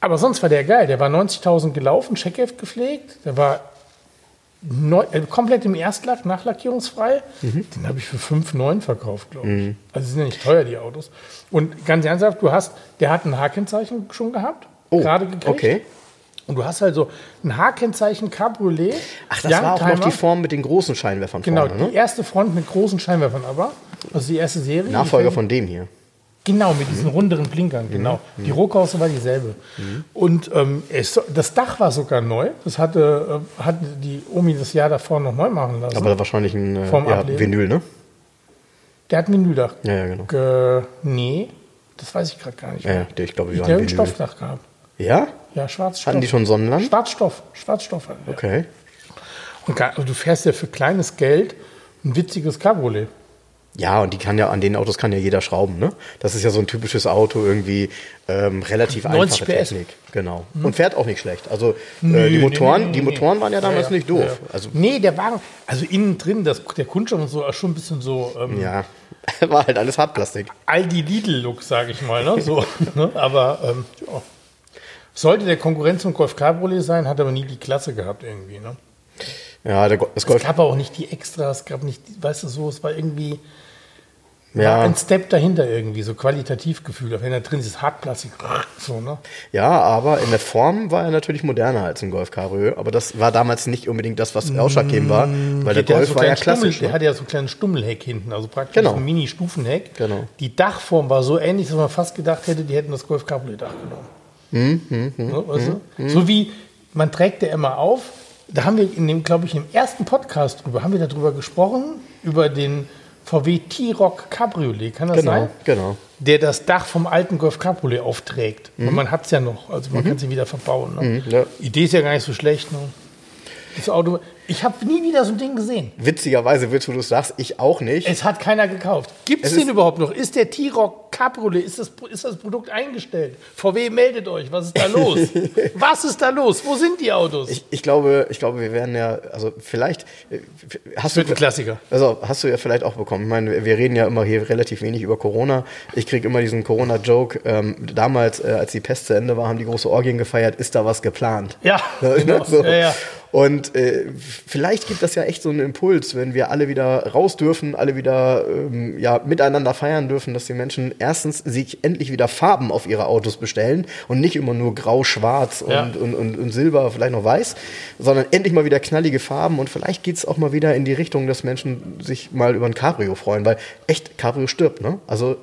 Speaker 1: Aber sonst war der geil. Der war 90.000 gelaufen, Checkheft gepflegt. Der war neu, äh, komplett im Erstlack, nachlackierungsfrei. Den habe ich für 5,9 verkauft, glaube ich. Also die sind ja nicht teuer, die Autos. Und ganz ernsthaft, du hast, der hat ein H-Kennzeichen schon gehabt, gerade gekriegt.
Speaker 2: Oh, okay.
Speaker 1: Und du hast also ein H-Kennzeichen Cabriolet.
Speaker 2: Ach, das war auch noch die Form mit den großen Scheinwerfern
Speaker 1: Genau,
Speaker 2: vorne,
Speaker 1: die
Speaker 2: ne?
Speaker 1: erste Front mit großen Scheinwerfern aber. Also die erste Serie.
Speaker 2: Nachfolger
Speaker 1: Die-
Speaker 2: von dem hier.
Speaker 1: Genau, mit diesen runderen Blinkern, genau. Die Rohkause war dieselbe. Und ähm, es, das Dach war sogar neu. Das hatte, äh, hatte die Omi das Jahr davor noch neu machen lassen.
Speaker 2: Aber wahrscheinlich ein äh, ja. Vinyl, ne?
Speaker 1: Der hat ein Menüdach.
Speaker 2: Ja, ja, genau.
Speaker 1: Ge nee, das weiß ich gerade gar nicht.
Speaker 2: Ja, ja, der, ich glaube, wir
Speaker 1: hat ein. Stoffdach gehabt.
Speaker 2: Ja?
Speaker 1: Ja, Schwarzstoff.
Speaker 2: Hatten die schon Sonnenland?
Speaker 1: Schwarzstoff. Schwarzstoff hatten wir.
Speaker 2: Okay.
Speaker 1: Und gar- also du fährst ja für kleines Geld ein witziges Cabriolet.
Speaker 2: Ja, und die kann ja, an den Autos kann ja jeder schrauben, ne? Das ist ja so ein typisches Auto, irgendwie ähm, relativ
Speaker 1: 90
Speaker 2: einfache
Speaker 1: PS.
Speaker 2: Technik. Genau. Und fährt auch nicht schlecht. Also
Speaker 1: Nö,
Speaker 2: äh, die Motoren,
Speaker 1: nee, nee,
Speaker 2: die. Motoren waren ja damals
Speaker 1: Ja, ja,
Speaker 2: nicht doof.
Speaker 1: ja, ja.
Speaker 2: Also
Speaker 1: Nee, der Wagen, also innen drin, das, der Kunststoff und so, schon ein bisschen so ähm,
Speaker 2: ja, war halt alles Hartplastik.
Speaker 1: Aldi Lidl-Look, sage ich mal. Ne? So, ne? Aber ähm, ja. Sollte der Konkurrent zum Golf Cabriolet sein, hat aber nie die Klasse gehabt irgendwie. Ne?
Speaker 2: Ja, der, das
Speaker 1: Es
Speaker 2: Golf.
Speaker 1: gab auch nicht die Extras, es gab nicht, weißt du, so, es war irgendwie war
Speaker 2: Ja,
Speaker 1: ein Step dahinter irgendwie, so qualitativ gefühlt. Wenn da drin ist, ist Hartplastik, so, ne?
Speaker 2: ja, aber in der Form war er natürlich moderner als ein Golf Cabrio. Aber das war damals nicht unbedingt das, was ausschlaggebend war, weil der
Speaker 1: hat
Speaker 2: Golf
Speaker 1: so
Speaker 2: war ja
Speaker 1: kleinen Stummel-
Speaker 2: klassisch.
Speaker 1: Der
Speaker 2: Ne?
Speaker 1: hatte ja so ein kleines Stummelheck hinten, also praktisch
Speaker 2: Genau.
Speaker 1: so ein Mini-Stufenheck.
Speaker 2: Genau.
Speaker 1: Die Dachform war so ähnlich, dass man fast gedacht hätte, die hätten das Golf Cabriolet Dach genommen.
Speaker 2: Hm,
Speaker 1: Ne, weißt du? So wie man trägt der immer auf. Da haben wir in dem, glaube ich, im ersten Podcast drüber, haben wir darüber gesprochen, über den VW T-Rock Cabriolet, kann das
Speaker 2: Genau,
Speaker 1: sein?
Speaker 2: genau.
Speaker 1: Der das Dach vom alten Golf Cabriolet aufträgt. Und man hat es ja noch, also man kann sie wieder verbauen. Ne?
Speaker 2: Mhm, ja.
Speaker 1: Idee ist ja gar nicht so schlecht. Ne? Das Auto, ich habe nie wieder so ein Ding gesehen.
Speaker 2: Witzigerweise, willst du das sagst, ich auch nicht.
Speaker 1: Es hat keiner gekauft. Gibt es den überhaupt noch? Ist der T-Rock Cabriolet, ist das, ist das Produkt eingestellt? VW meldet euch, was ist da los? was ist da los? Wo sind die Autos?
Speaker 2: Ich, ich glaube, ich glaube, wir werden ja, also vielleicht äh, hast
Speaker 1: wird
Speaker 2: du
Speaker 1: ein Klassiker.
Speaker 2: Also hast du ja vielleicht auch bekommen. Ich meine, wir reden ja immer hier relativ wenig über Corona. Ich kriege immer diesen Corona-Joke. Ähm, damals, äh, als die Pest zu Ende war, haben die große Orgien gefeiert. Ist da was geplant?
Speaker 1: Ja,
Speaker 2: Ne,
Speaker 1: genau.
Speaker 2: so.
Speaker 1: Ja, ja.
Speaker 2: Und äh, vielleicht gibt das ja echt so einen Impuls, wenn wir alle wieder raus dürfen, alle wieder ähm, ja, miteinander feiern dürfen, dass die Menschen erstens sich endlich wieder Farben auf ihre Autos bestellen und nicht immer nur grau, schwarz und,
Speaker 1: Ja.
Speaker 2: und, und, und silber, vielleicht noch weiß, sondern endlich mal wieder knallige Farben und vielleicht geht es auch mal wieder in die Richtung, dass Menschen sich mal über ein Cabrio freuen, weil echt Cabrio stirbt, ne? Also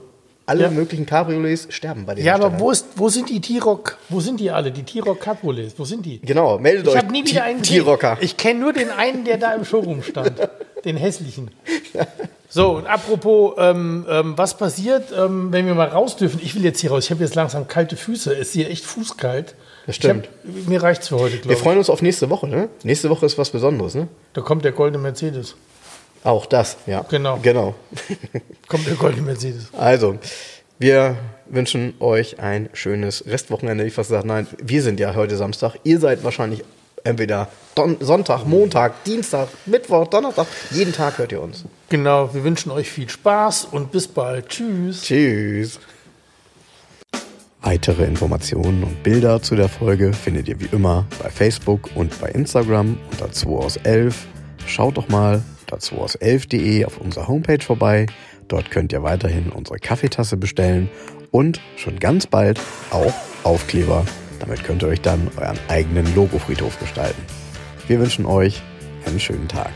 Speaker 2: alle
Speaker 1: Ja.
Speaker 2: möglichen Cabriolets sterben bei den
Speaker 1: Ja, aber wo, ist, wo sind die T-Rock? Wo sind die alle? Die T-Rock Cabriolets, wo sind die?
Speaker 2: Genau, meldet
Speaker 1: Ich
Speaker 2: euch.
Speaker 1: habe nie wieder einen.
Speaker 2: T-Rocker.
Speaker 1: Ich kenne nur den einen, der da im Showroom stand. den hässlichen. So, und apropos, ähm, ähm, was passiert, ähm, wenn wir mal raus dürfen? Ich will jetzt hier raus. Ich habe jetzt langsam kalte Füße. Es ist hier echt fußkalt.
Speaker 2: Das stimmt.
Speaker 1: Ich hab, mir reicht's für heute,
Speaker 2: Wir
Speaker 1: glaube ich.
Speaker 2: freuen uns auf nächste Woche, ne? Nächste Woche ist was Besonderes, ne?
Speaker 1: Da kommt der goldene Mercedes.
Speaker 2: Auch das, ja.
Speaker 1: Genau.
Speaker 2: Genau.
Speaker 1: Kommt der goldene Mercedes.
Speaker 2: Also, wir wünschen euch ein schönes Restwochenende. Ich fast gesagt, nein, wir sind ja heute Samstag. Ihr seid wahrscheinlich entweder Don Sonntag, Montag, Dienstag, Mittwoch, Donnerstag. Jeden Tag hört ihr uns.
Speaker 1: Genau, wir wünschen euch viel Spaß und bis bald. Tschüss.
Speaker 2: Tschüss. Weitere Informationen und Bilder zu der Folge findet ihr wie immer bei Facebook und bei Instagram unter 2 aus 11. Schaut doch mal 2 aus 11.de auf unserer Homepage vorbei. Dort könnt ihr weiterhin unsere Kaffeetasse bestellen und schon ganz bald auch Aufkleber. Damit könnt ihr euch dann euren eigenen Logofriedhof gestalten. Wir wünschen euch einen schönen Tag.